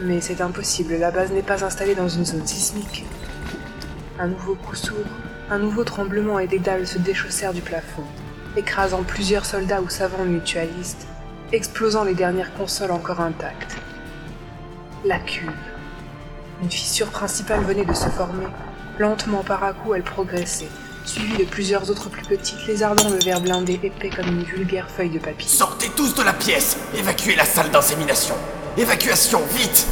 Mais c'est impossible, la base n'est pas installée dans une zone sismique. Un nouveau coup sourd, un nouveau tremblement et des dalles se déchaussèrent du plafond, écrasant plusieurs soldats ou savants mutualistes, explosant les dernières consoles encore intactes. La cuve. Une fissure principale venait de se former. Lentement par à coups, elle progressait, suivie de plusieurs autres plus petites, lézardant le verre blindé épais comme une vulgaire feuille de papier. Sortez tous de la pièce Évacuez la salle d'insémination Évacuation, vite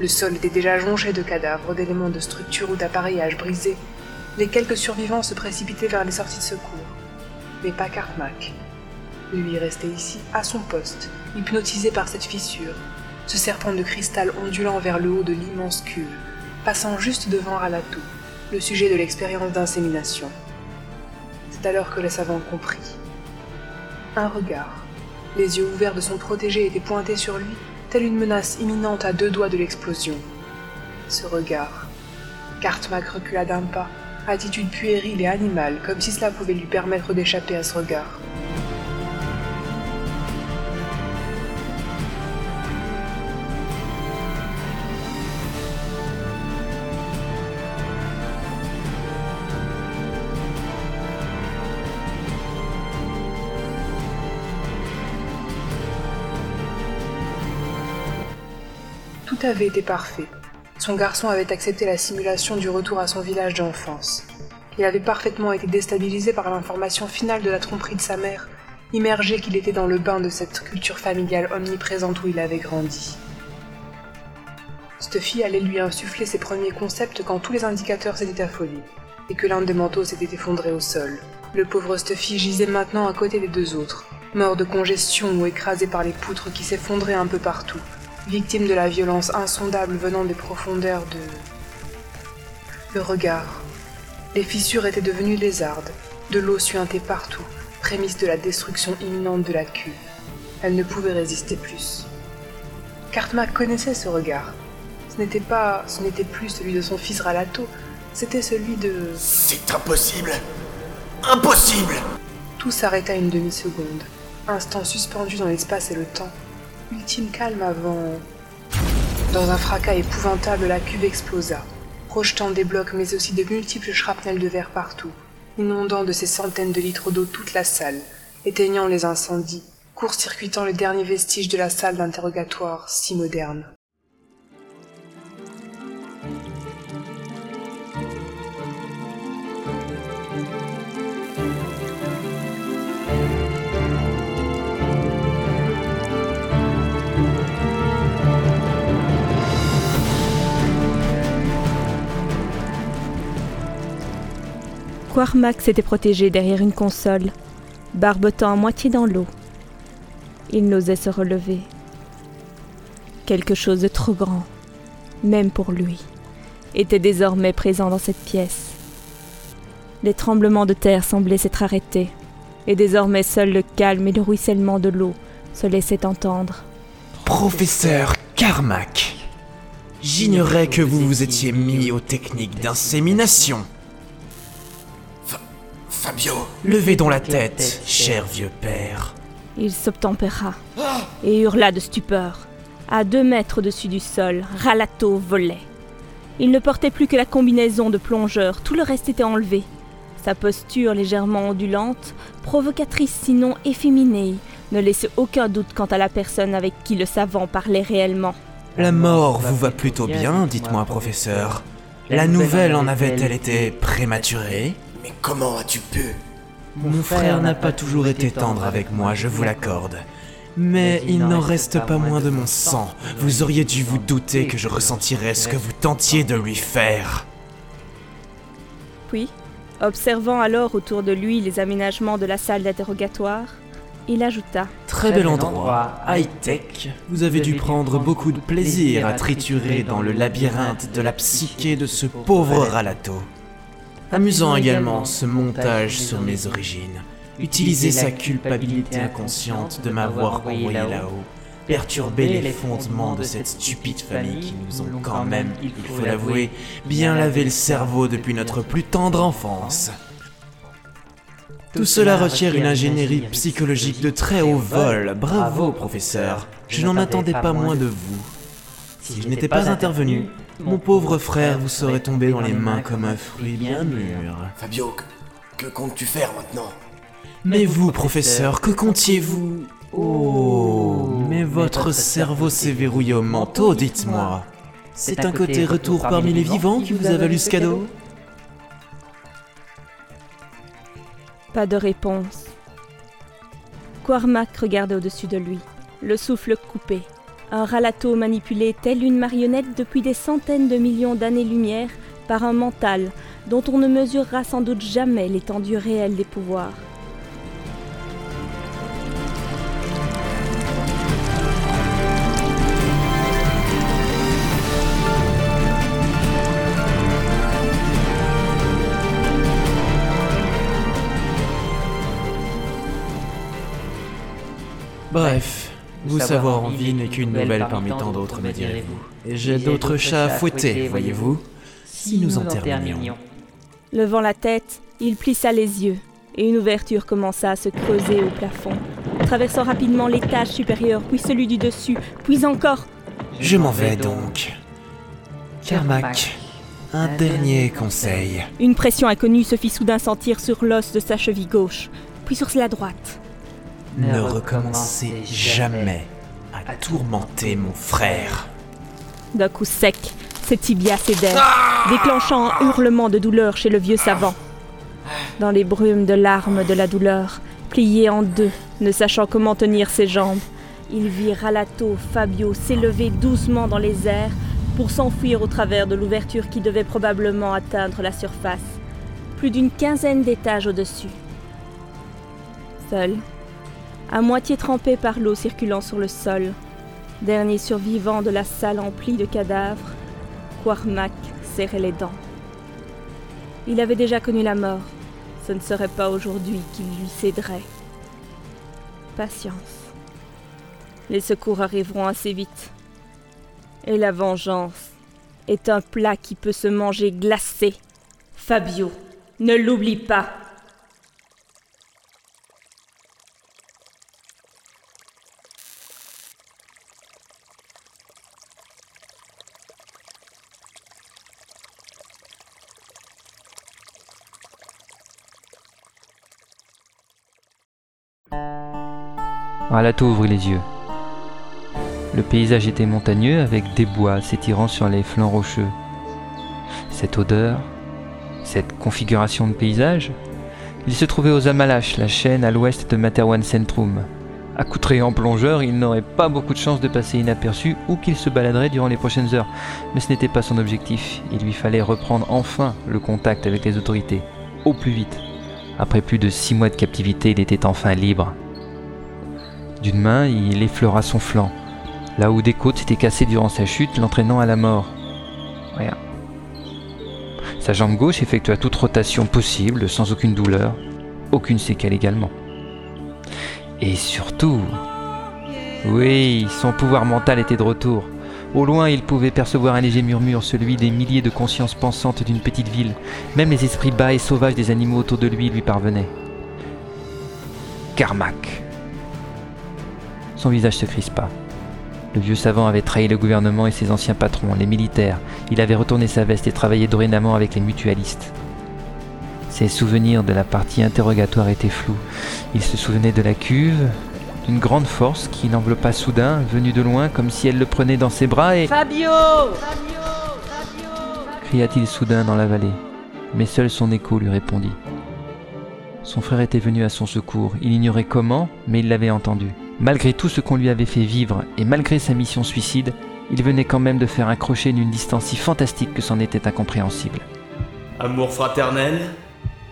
Le sol était déjà jonché de cadavres, d'éléments de structure ou d'appareillage brisés. Les quelques survivants se précipitaient vers les sorties de secours. Mais pas Cartmack. Lui restait ici, à son poste, hypnotisé par cette fissure, ce serpent de cristal ondulant vers le haut de l'immense cuve, passant juste devant Ralatou, le sujet de l'expérience d'insémination. C'est alors que le savant comprit. Un regard. Les yeux ouverts de son protégé étaient pointés sur lui, telle une menace imminente à deux doigts de l'explosion. Ce regard. Cartmack recula d'un pas, attitude puérile et animale, comme si cela pouvait lui permettre d'échapper à ce regard. Avait été parfait. Son garçon avait accepté la simulation du retour à son village d'enfance. Il avait parfaitement été déstabilisé par l'information finale de la tromperie de sa mère, immergé qu'il était dans le bain de cette culture familiale omniprésente où il avait grandi. Stuffy allait lui insuffler ses premiers concepts quand tous les indicateurs s'étaient affolés, et que l'un des manteaux s'était effondré au sol. Le pauvre Stuffy gisait maintenant à côté des deux autres, mort de congestion ou écrasé par les poutres qui s'effondraient un peu partout, victime de la violence insondable venant des profondeurs de... Le regard. Les fissures étaient devenues lézardes, de l'eau suintait partout, prémisse de la destruction imminente de la cuve. Elle ne pouvait résister plus. Cartmack connaissait ce regard. Ce n'était pas, ce n'était plus celui de son fils Ralato, c'était celui de... C'est impossible Impossible Tout s'arrêta une demi-seconde, instant suspendu dans l'espace et le temps. Ultime calme avant... Dans un fracas épouvantable, la cuve explosa, projetant des blocs mais aussi de multiples shrapnels de verre partout, inondant de ces centaines de litres d'eau toute la salle, éteignant les incendies, court-circuitant le dernier vestige de la salle d'interrogatoire si moderne. Quarmax s'était protégé derrière une console, barbotant à moitié dans l'eau. Il n'osait se relever. Quelque chose de trop grand, même pour lui, était désormais présent dans cette pièce. Les tremblements de terre semblaient s'être arrêtés, et désormais seul le calme et le ruissellement de l'eau se laissaient entendre. Professeur Carmack, j'ignorais que vous vous étiez mis aux techniques d'insémination. Fabio Levez donc la tête, cher vieux père. Il s'obtempéra et hurla de stupeur. À deux mètres au-dessus du sol, Ralato volait. Il ne portait plus que la combinaison de plongeur, tout le reste était enlevé. Sa posture légèrement ondulante, provocatrice sinon efféminée, ne laissait aucun doute quant à la personne avec qui le savant parlait réellement. La mort vous va plutôt bien, dites-moi, professeur. La nouvelle en avait-elle été prématurée? Mais comment as-tu pu? Mon frère n'a pas toujours été tendre avec moi, je vous l'accorde. Mais il n'en reste pas moins de mon sang. Vous auriez dû vous douter que je ressentirais ce que vous tentiez de lui faire. Puis, observant alors autour de lui les aménagements de la salle d'interrogatoire, il ajouta Très bel endroit, high-tech. Vous avez dû prendre beaucoup de plaisir à triturer dans le labyrinthe de la psyché de ce pauvre Ralato. Amusant également ce montage sur mes origines. Utiliser sa culpabilité inconsciente de m'avoir envoyé là-haut. Perturber les fondements de cette stupide famille qui nous ont quand même, il faut l'avouer, bien lavé le cerveau depuis notre plus tendre enfance. Tout cela requiert une ingénierie psychologique de très haut vol. Bravo, professeur. Je n'en attendais pas moins de vous. Si je n'étais pas intervenu, mon pauvre frère vous serait tombé dans les mains comme un fruit bien mûr. Fabio, que, que comptes-tu faire maintenant? Mais vous, professeur, que comptiez-vous? Oh, mais votre cerveau s'est verrouillé au manteau, dites-moi. C'est un côté retour parmi les vivants qui vous a valu ce cadeau Pas de réponse. Quarmac regardait au-dessus de lui, le souffle coupé. Un ralato manipulé telle une marionnette depuis des centaines de millions d'années-lumière par un mental dont on ne mesurera sans doute jamais l'étendue réelle des pouvoirs. Bref, vous savoir en vie n'est qu'une nouvelle parmi tant d'autres, me direz-vous. Et j'ai d'autres chats à fouetter, voyez-vous Si nous en terminions. Levant la tête, il plissa les yeux, et une ouverture commença à se creuser au plafond, traversant rapidement l'étage supérieur, puis celui du dessus, puis encore. Je m'en vais donc. Carmack, un dernier conseil. Une pression inconnue se fit soudain sentir sur l'os de sa cheville gauche, puis sur la droite. Ne recommencez jamais à tourmenter mon frère. D'un coup sec, ses tibias cédèrent, déclenchant un hurlement de douleur chez le vieux savant. Dans les brumes de larmes de la douleur, plié en deux, ne sachant comment tenir ses jambes, il vit Ralato Fabio s'élever doucement dans les airs pour s'enfuir au travers de l'ouverture qui devait probablement atteindre la surface, plus d'une quinzaine d'étages au-dessus. Seul, à moitié trempé par l'eau circulant sur le sol, dernier survivant de la salle emplie de cadavres, Quarmac serrait les dents. Il avait déjà connu la mort. Ce ne serait pas aujourd'hui qu'il lui céderait. Patience. Les secours arriveront assez vite. Et la vengeance est un plat qui peut se manger glacé. Fabio, ne l'oublie pas. Ralato ouvrit les yeux. Le paysage était montagneux avec des bois s'étirant sur les flancs rocheux. Cette odeur, cette configuration de paysage, il se trouvait aux Amalaches, la chaîne à l'ouest de Materwan Centrum. Accoutré en plongeur, il n'aurait pas beaucoup de chance de passer inaperçu ou qu'il se baladerait durant les prochaines heures. Mais ce n'était pas son objectif. Il lui fallait reprendre enfin le contact avec les autorités, au plus vite. Après plus de six mois de captivité, il était enfin libre. D'une main, il effleura son flanc, là où des côtes s'étaient cassées durant sa chute, l'entraînant à la mort. Rien. Sa jambe gauche effectua toute rotation possible, sans aucune douleur, aucune séquelle également. Et surtout, oui, son pouvoir mental était de retour. Au loin, il pouvait percevoir un léger murmure, celui des milliers de consciences pensantes d'une petite ville. Même les esprits bas et sauvages des animaux autour de lui lui parvenaient. Carmack. Son visage se crispa. Le vieux savant avait trahi le gouvernement et ses anciens patrons, les militaires. Il avait retourné sa veste et travaillait dorénavant avec les mutualistes. Ses souvenirs de la partie interrogatoire étaient flous. Il se souvenait de la cuve, d'une grande force qui l'enveloppa soudain, venue de loin, comme si elle le prenait dans ses bras et... Fabio cria-t-il soudain dans la vallée. Mais seul son écho lui répondit. Son frère était venu à son secours. Il ignorait comment, mais il l'avait entendu. Malgré tout ce qu'on lui avait fait vivre et malgré sa mission suicide, il venait quand même de faire un crochet d'une distance si fantastique que c'en était incompréhensible. Amour fraternel?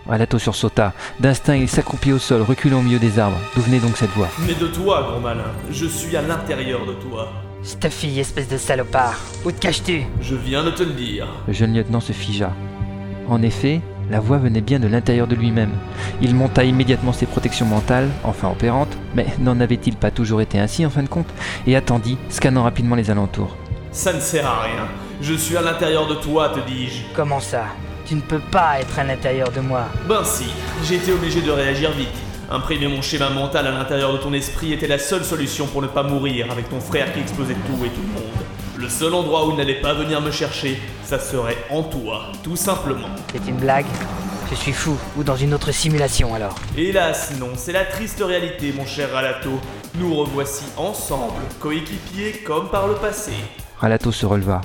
Alato sursauta. D'instinct, il s'accroupit au sol, reculant au milieu des arbres. D'où venait donc cette voix? Mais de toi, grand malin. Je suis à l'intérieur de toi. Stuffy, espèce de salopard. Où te caches-tu? Je viens de te le dire. Le jeune lieutenant se figea. En effet, la voix venait bien de l'intérieur de lui-même. Il monta immédiatement ses protections mentales, enfin opérantes, mais n'en avait-il pas toujours été ainsi en fin de compte, et attendit, scannant rapidement les alentours. Ça ne sert à rien. Je suis à l'intérieur de toi, te dis-je. Comment ça? Tu ne peux pas être à l'intérieur de moi. Ben si, j'ai été obligé de réagir vite. Imprimer mon schéma mental à l'intérieur de ton esprit était la seule solution pour ne pas mourir avec ton frère qui explosait tout et tout le monde. Le seul endroit où il n'allait pas venir me chercher, ça serait en toi, tout simplement. C'est une blague Je suis fou, ou dans une autre simulation alors Hélas, non, c'est la triste réalité, mon cher Ralato. Nous revoici ensemble, coéquipiers comme par le passé. Ralato se releva.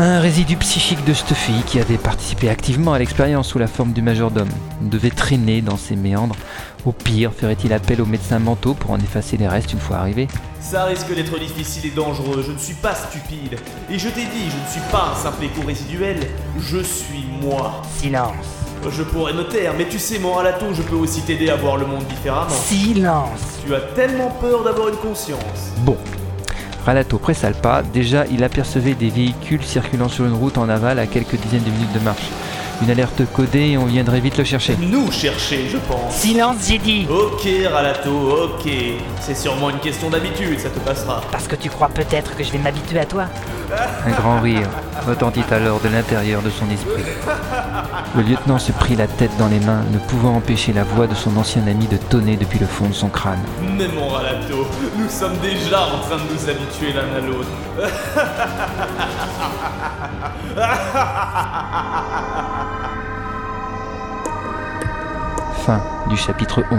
Un résidu psychique de Stuffy, qui avait participé activement à l'expérience sous la forme du majordome, devait traîner dans ses méandres. Au pire, ferait-il appel aux médecins mentaux pour en effacer les restes une fois arrivé Ça risque d'être difficile et dangereux, je ne suis pas stupide. Et je t'ai dit, je ne suis pas un simple écho résiduel, je suis moi. Silence. Je pourrais me taire, mais tu sais, mon Ralato, je peux aussi t'aider à voir le monde différemment. Silence Tu as tellement peur d'avoir une conscience. Bon. Ralato pressa le pas. Déjà, il apercevait des véhicules circulant sur une route en aval à quelques dizaines de minutes de marche. Une alerte codée et on viendrait vite le chercher. Nous chercher, je pense. Silence, j'ai dit Ok, Ralato, ok. C'est sûrement une question d'habitude, ça te passera. Parce que tu crois peut-être que je vais m'habituer à toi Un grand rire retentit alors de l'intérieur de son esprit. Le lieutenant se prit la tête dans les mains, ne pouvant empêcher la voix de son ancien ami de tonner depuis le fond de son crâne. Mais mon Ralato, nous sommes déjà en train de nous habituer l'un à l'autre. Fin du chapitre 11.